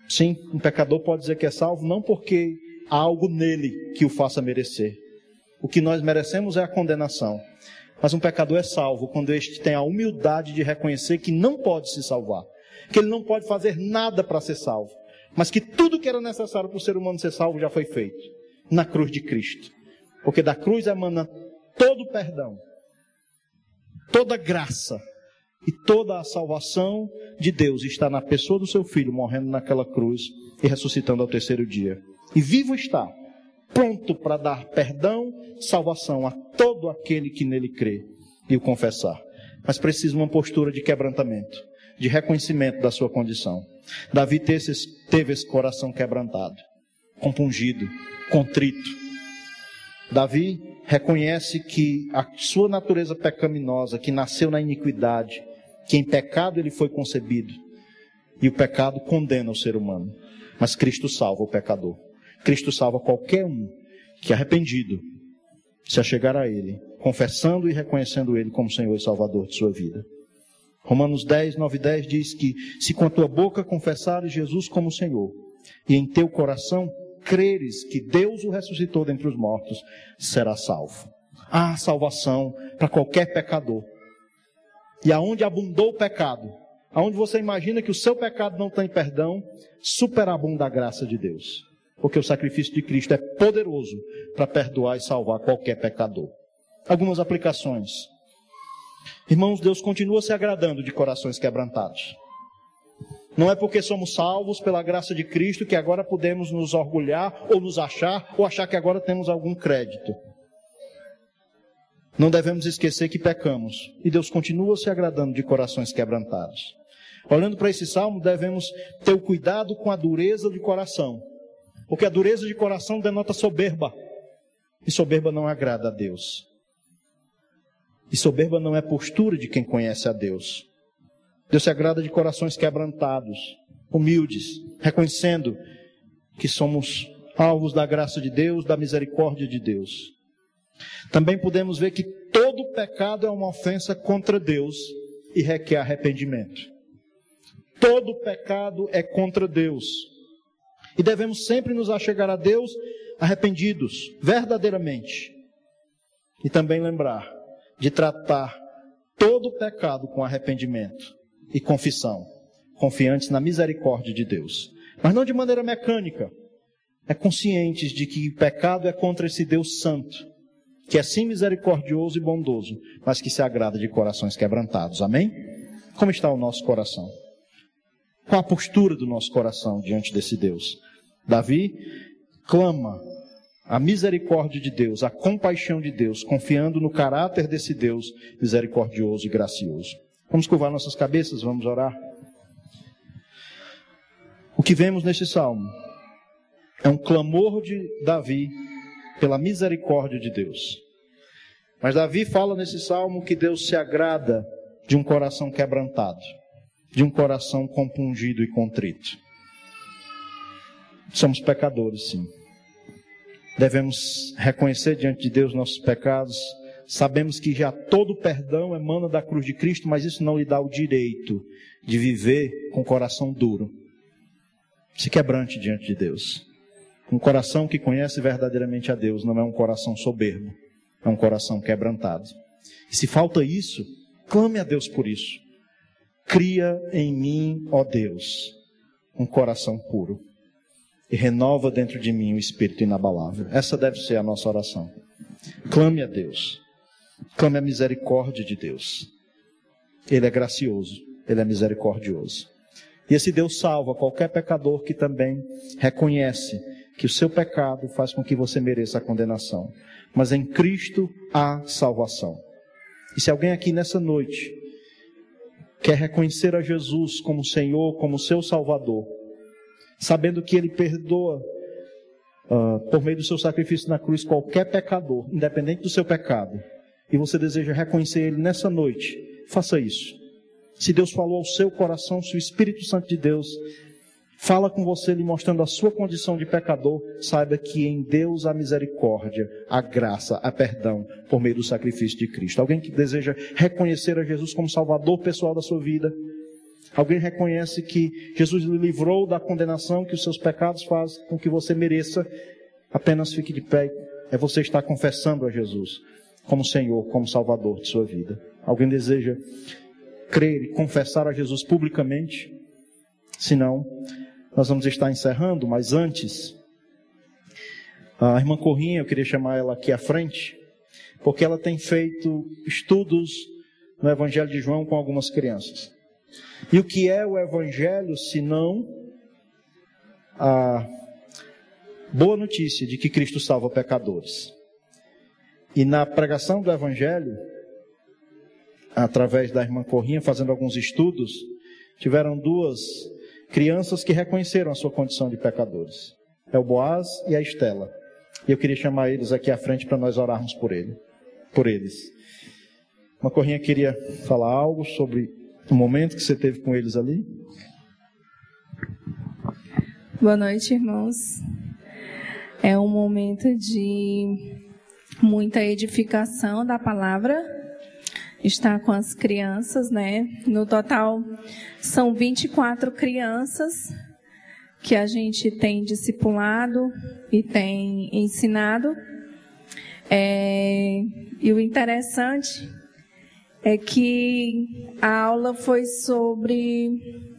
Sim, um pecador pode dizer que é salvo não porque há algo nele que o faça merecer. O que nós merecemos é a condenação. Mas um pecador é salvo quando este tem a humildade de reconhecer que não pode se salvar, que ele não pode fazer nada para ser salvo, mas que tudo que era necessário para o ser humano ser salvo já foi feito na cruz de Cristo. Porque da cruz emana todo o perdão, toda graça e toda a salvação de Deus está na pessoa do seu filho morrendo naquela cruz e ressuscitando ao terceiro dia. E vivo está, pronto para dar perdão, salvação a todo aquele que nele crê e o confessar. Mas precisa uma postura de quebrantamento, de reconhecimento da sua condição. Davi teve esse coração quebrantado, compungido, contrito. Davi reconhece que a sua natureza pecaminosa, que nasceu na iniquidade, que em pecado ele foi concebido. E o pecado condena o ser humano. Mas Cristo salva o pecador. Cristo salva qualquer um que arrependido se achegar a Ele, confessando e reconhecendo Ele como Senhor e Salvador de sua vida. Romanos 10, 9 e 10 diz que se com a tua boca confessares Jesus como Senhor e em teu coração creres que Deus o ressuscitou dentre os mortos, será salvo. Há salvação para qualquer pecador. E aonde abundou o pecado, aonde você imagina que o seu pecado não tem perdão, superabunda a graça de Deus. Porque o sacrifício de Cristo é poderoso para perdoar e salvar qualquer pecador. Algumas aplicações. Irmãos, Deus continua se agradando de corações quebrantados. Não é porque somos salvos pela graça de Cristo que agora podemos nos orgulhar ou nos achar ou achar que agora temos algum crédito. Não devemos esquecer que pecamos e Deus continua se agradando de corações quebrantados. Olhando para esse salmo, devemos ter o cuidado com a dureza de coração, porque a dureza de coração denota soberba, e soberba não agrada a Deus. E soberba não é postura de quem conhece a Deus. Deus se agrada de corações quebrantados, humildes, reconhecendo que somos alvos da graça de Deus, da misericórdia de Deus. Também podemos ver que todo pecado é uma ofensa contra Deus e requer arrependimento. Todo pecado é contra Deus. E devemos sempre nos achegar a Deus arrependidos, verdadeiramente. E também lembrar de tratar todo pecado com arrependimento e confissão, confiantes na misericórdia de Deus. Mas não de maneira mecânica. É conscientes de que o pecado é contra esse Deus santo que é sim misericordioso e bondoso, mas que se agrada de corações quebrantados. Amém? Como está o nosso coração? Qual a postura do nosso coração diante desse Deus? Davi clama a misericórdia de Deus, a compaixão de Deus, confiando no caráter desse Deus misericordioso e gracioso. Vamos curvar nossas cabeças, vamos orar. O que vemos nesse salmo é um clamor de Davi pela misericórdia de Deus. Mas Davi fala nesse salmo que Deus se agrada de um coração quebrantado, de um coração compungido e contrito. Somos pecadores, sim. Devemos reconhecer diante de Deus nossos pecados. Sabemos que já todo perdão emana da cruz de Cristo, mas isso não lhe dá o direito de viver com coração duro. Se quebrante diante de Deus. Um coração que conhece verdadeiramente a Deus não é um coração soberbo, é um coração quebrantado. E se falta isso, clame a Deus por isso. Cria em mim, ó Deus, um coração puro e renova dentro de mim o espírito inabalável. Essa deve ser a nossa oração. Clame a Deus. Clame a misericórdia de Deus. Ele é gracioso, ele é misericordioso. E esse Deus salva qualquer pecador que também reconhece que o seu pecado faz com que você mereça a condenação. Mas em Cristo há salvação. E se alguém aqui nessa noite quer reconhecer a Jesus como Senhor, como seu Salvador, sabendo que Ele perdoa uh, por meio do seu sacrifício na cruz qualquer pecador, independente do seu pecado, e você deseja reconhecer Ele nessa noite, faça isso. Se Deus falou ao seu coração, se o Espírito Santo de Deus fala com você, lhe mostrando a sua condição de pecador, saiba que em Deus há misericórdia, a graça, a perdão por meio do sacrifício de Cristo. Alguém que deseja reconhecer a Jesus como Salvador pessoal da sua vida, Alguém reconhece que Jesus lhe livrou da condenação que os seus pecados fazem com que você mereça. Apenas fique de pé. É você estar confessando a Jesus como Senhor, como Salvador de sua vida. Alguém deseja crer e confessar a Jesus publicamente? Se não, nós vamos estar encerrando, mas antes, a irmã Corrinha, eu queria chamar ela aqui à frente, porque ela tem feito estudos no Evangelho de João com algumas crianças. E o que é o Evangelho se não a boa notícia de que Cristo salva pecadores? E na pregação do Evangelho, através da irmã Corrinha, fazendo alguns estudos, tiveram duas crianças que reconheceram a sua condição de pecadores. É o Boaz e a Estela. E eu queria chamar eles aqui à frente para nós orarmos por ele, por eles. Uma Corrinha queria falar algo sobre o momento que você teve com eles ali? Boa noite, irmãos. É um momento de muita edificação da palavra. Está com as crianças, né? No total, são 24 crianças que a gente tem discipulado e tem ensinado. É, e o interessante é que a aula foi sobre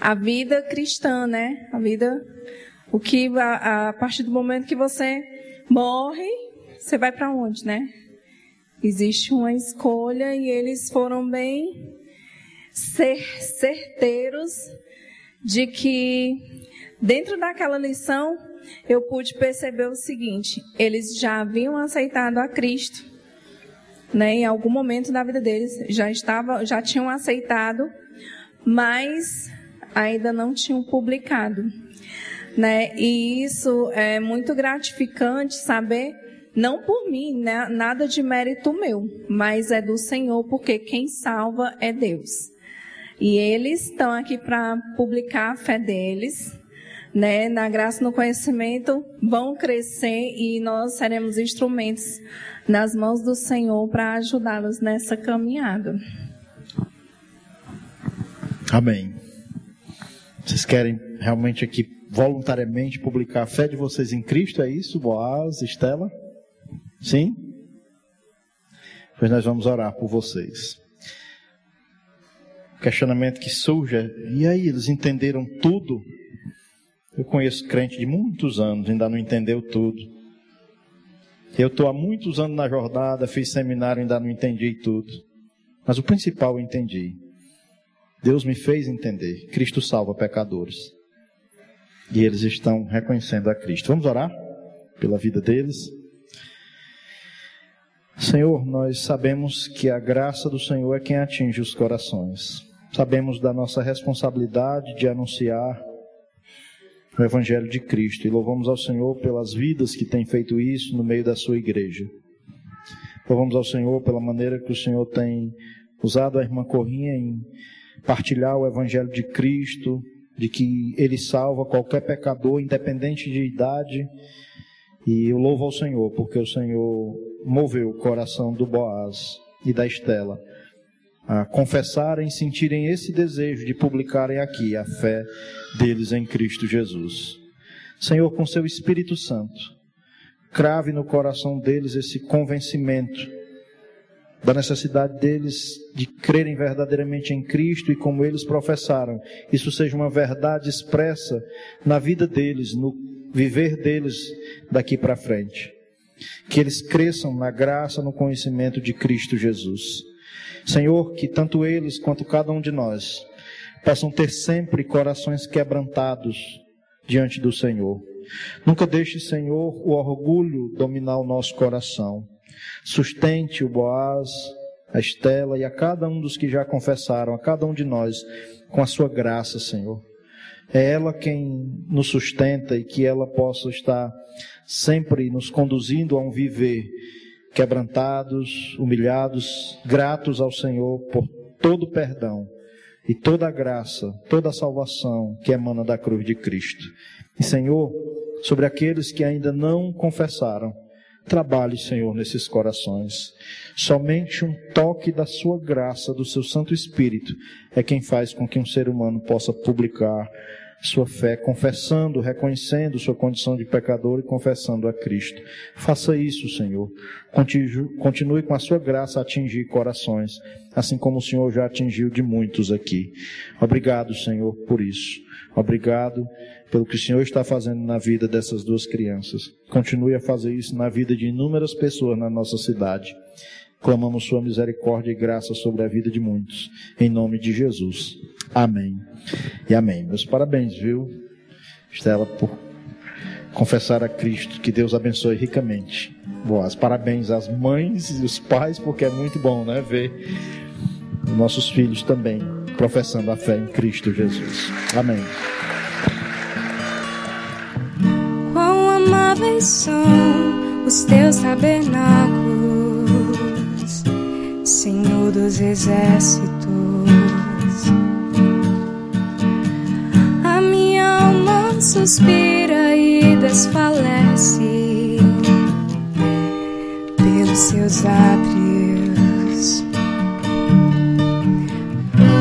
a vida cristã, né? A vida, o que a, a partir do momento que você morre, você vai para onde, né? Existe uma escolha e eles foram bem ser certeiros de que dentro daquela lição eu pude perceber o seguinte: eles já haviam aceitado a Cristo né, em algum momento da vida deles já estava, já tinham aceitado, mas ainda não tinham publicado, né? E isso é muito gratificante saber, não por mim, né, nada de mérito meu, mas é do Senhor, porque quem salva é Deus. E eles estão aqui para publicar a fé deles, né, na graça no conhecimento, vão crescer e nós seremos instrumentos nas mãos do Senhor para ajudá-los nessa caminhada. Amém. Vocês querem realmente aqui voluntariamente publicar a fé de vocês em Cristo? É isso, Boaz, Estela? Sim? Pois nós vamos orar por vocês. O questionamento que surge é: e aí, eles entenderam tudo? Eu conheço crente de muitos anos, ainda não entendeu tudo. Eu estou há muitos anos na jornada, fiz seminário, ainda não entendi tudo. Mas o principal eu entendi. Deus me fez entender. Cristo salva pecadores. E eles estão reconhecendo a Cristo. Vamos orar pela vida deles. Senhor, nós sabemos que a graça do Senhor é quem atinge os corações. Sabemos da nossa responsabilidade de anunciar o Evangelho de Cristo e louvamos ao Senhor pelas vidas que têm feito isso no meio da sua igreja. Louvamos ao Senhor pela maneira que o Senhor tem usado a irmã Corrinha em partilhar o Evangelho de Cristo, de que Ele salva qualquer pecador, independente de idade. E eu louvo ao Senhor, porque o Senhor moveu o coração do Boaz e da Estela a confessarem, sentirem esse desejo de publicarem aqui a fé deles em Cristo Jesus. Senhor, com seu Espírito Santo, crave no coração deles esse convencimento da necessidade deles de crerem verdadeiramente em Cristo e como eles professaram, isso seja uma verdade expressa na vida deles, no viver deles daqui para frente. Que eles cresçam na graça, no conhecimento de Cristo Jesus. Senhor, que tanto eles quanto cada um de nós possam ter sempre corações quebrantados diante do Senhor. Nunca deixe, Senhor, o orgulho dominar o nosso coração. Sustente o Boaz, a Estela e a cada um dos que já confessaram, a cada um de nós, com a sua graça, Senhor. É ela quem nos sustenta e que ela possa estar sempre nos conduzindo a um viver quebrantados, humilhados, gratos ao Senhor por todo o perdão e toda a graça, toda a salvação que emana da cruz de Cristo. E Senhor, sobre aqueles que ainda não confessaram, trabalhe, Senhor, nesses corações. Somente um toque da sua graça, do seu Santo Espírito, é quem faz com que um ser humano possa publicar sua fé, confessando, reconhecendo sua condição de pecador e confessando a Cristo. Faça isso, Senhor. Continue com a sua graça a atingir corações, assim como o Senhor já atingiu de muitos aqui. Obrigado, Senhor, por isso. Obrigado pelo que o Senhor está fazendo na vida dessas duas crianças. Continue a fazer isso na vida de inúmeras pessoas na nossa cidade. Clamamos Sua misericórdia e graça sobre a vida de muitos. Em nome de Jesus. Amém. E amém. Meus parabéns, viu, Estela, por confessar a Cristo. Que Deus abençoe ricamente. Boas. Parabéns às mães e os pais, porque é muito bom, né? Ver nossos filhos também professando a fé em Cristo Jesus. Amém. Quão amáveis são os teus tabernáculos Senhor dos exércitos. Suspira e desfalece pelos seus átrios.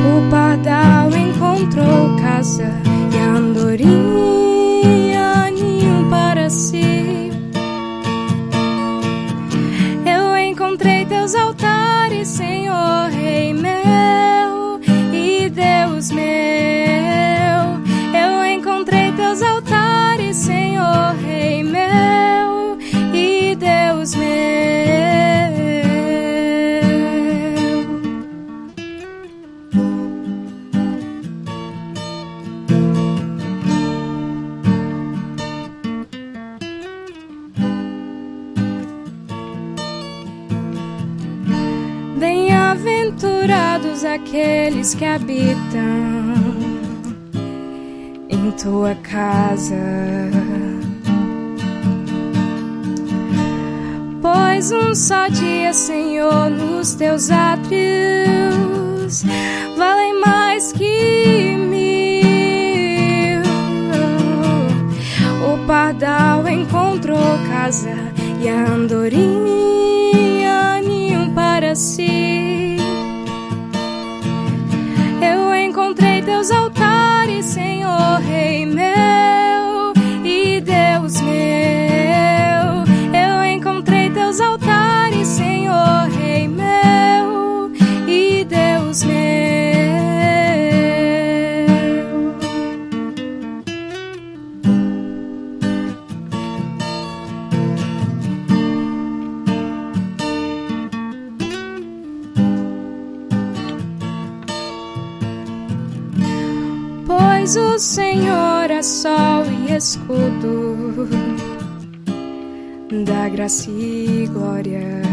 O pardal encontrou casa e a andorinha ninho para si. Eu encontrei teus altares Senhor, Rei meu e Deus meu. Bem-aventurados aqueles que habitam em tua casa. Pois um só dia, Senhor, nos teus átrios valem mais que mil. O pardal encontrou casa e a andorinha ninho para si. Senhor, sol e escudo da graça e glória.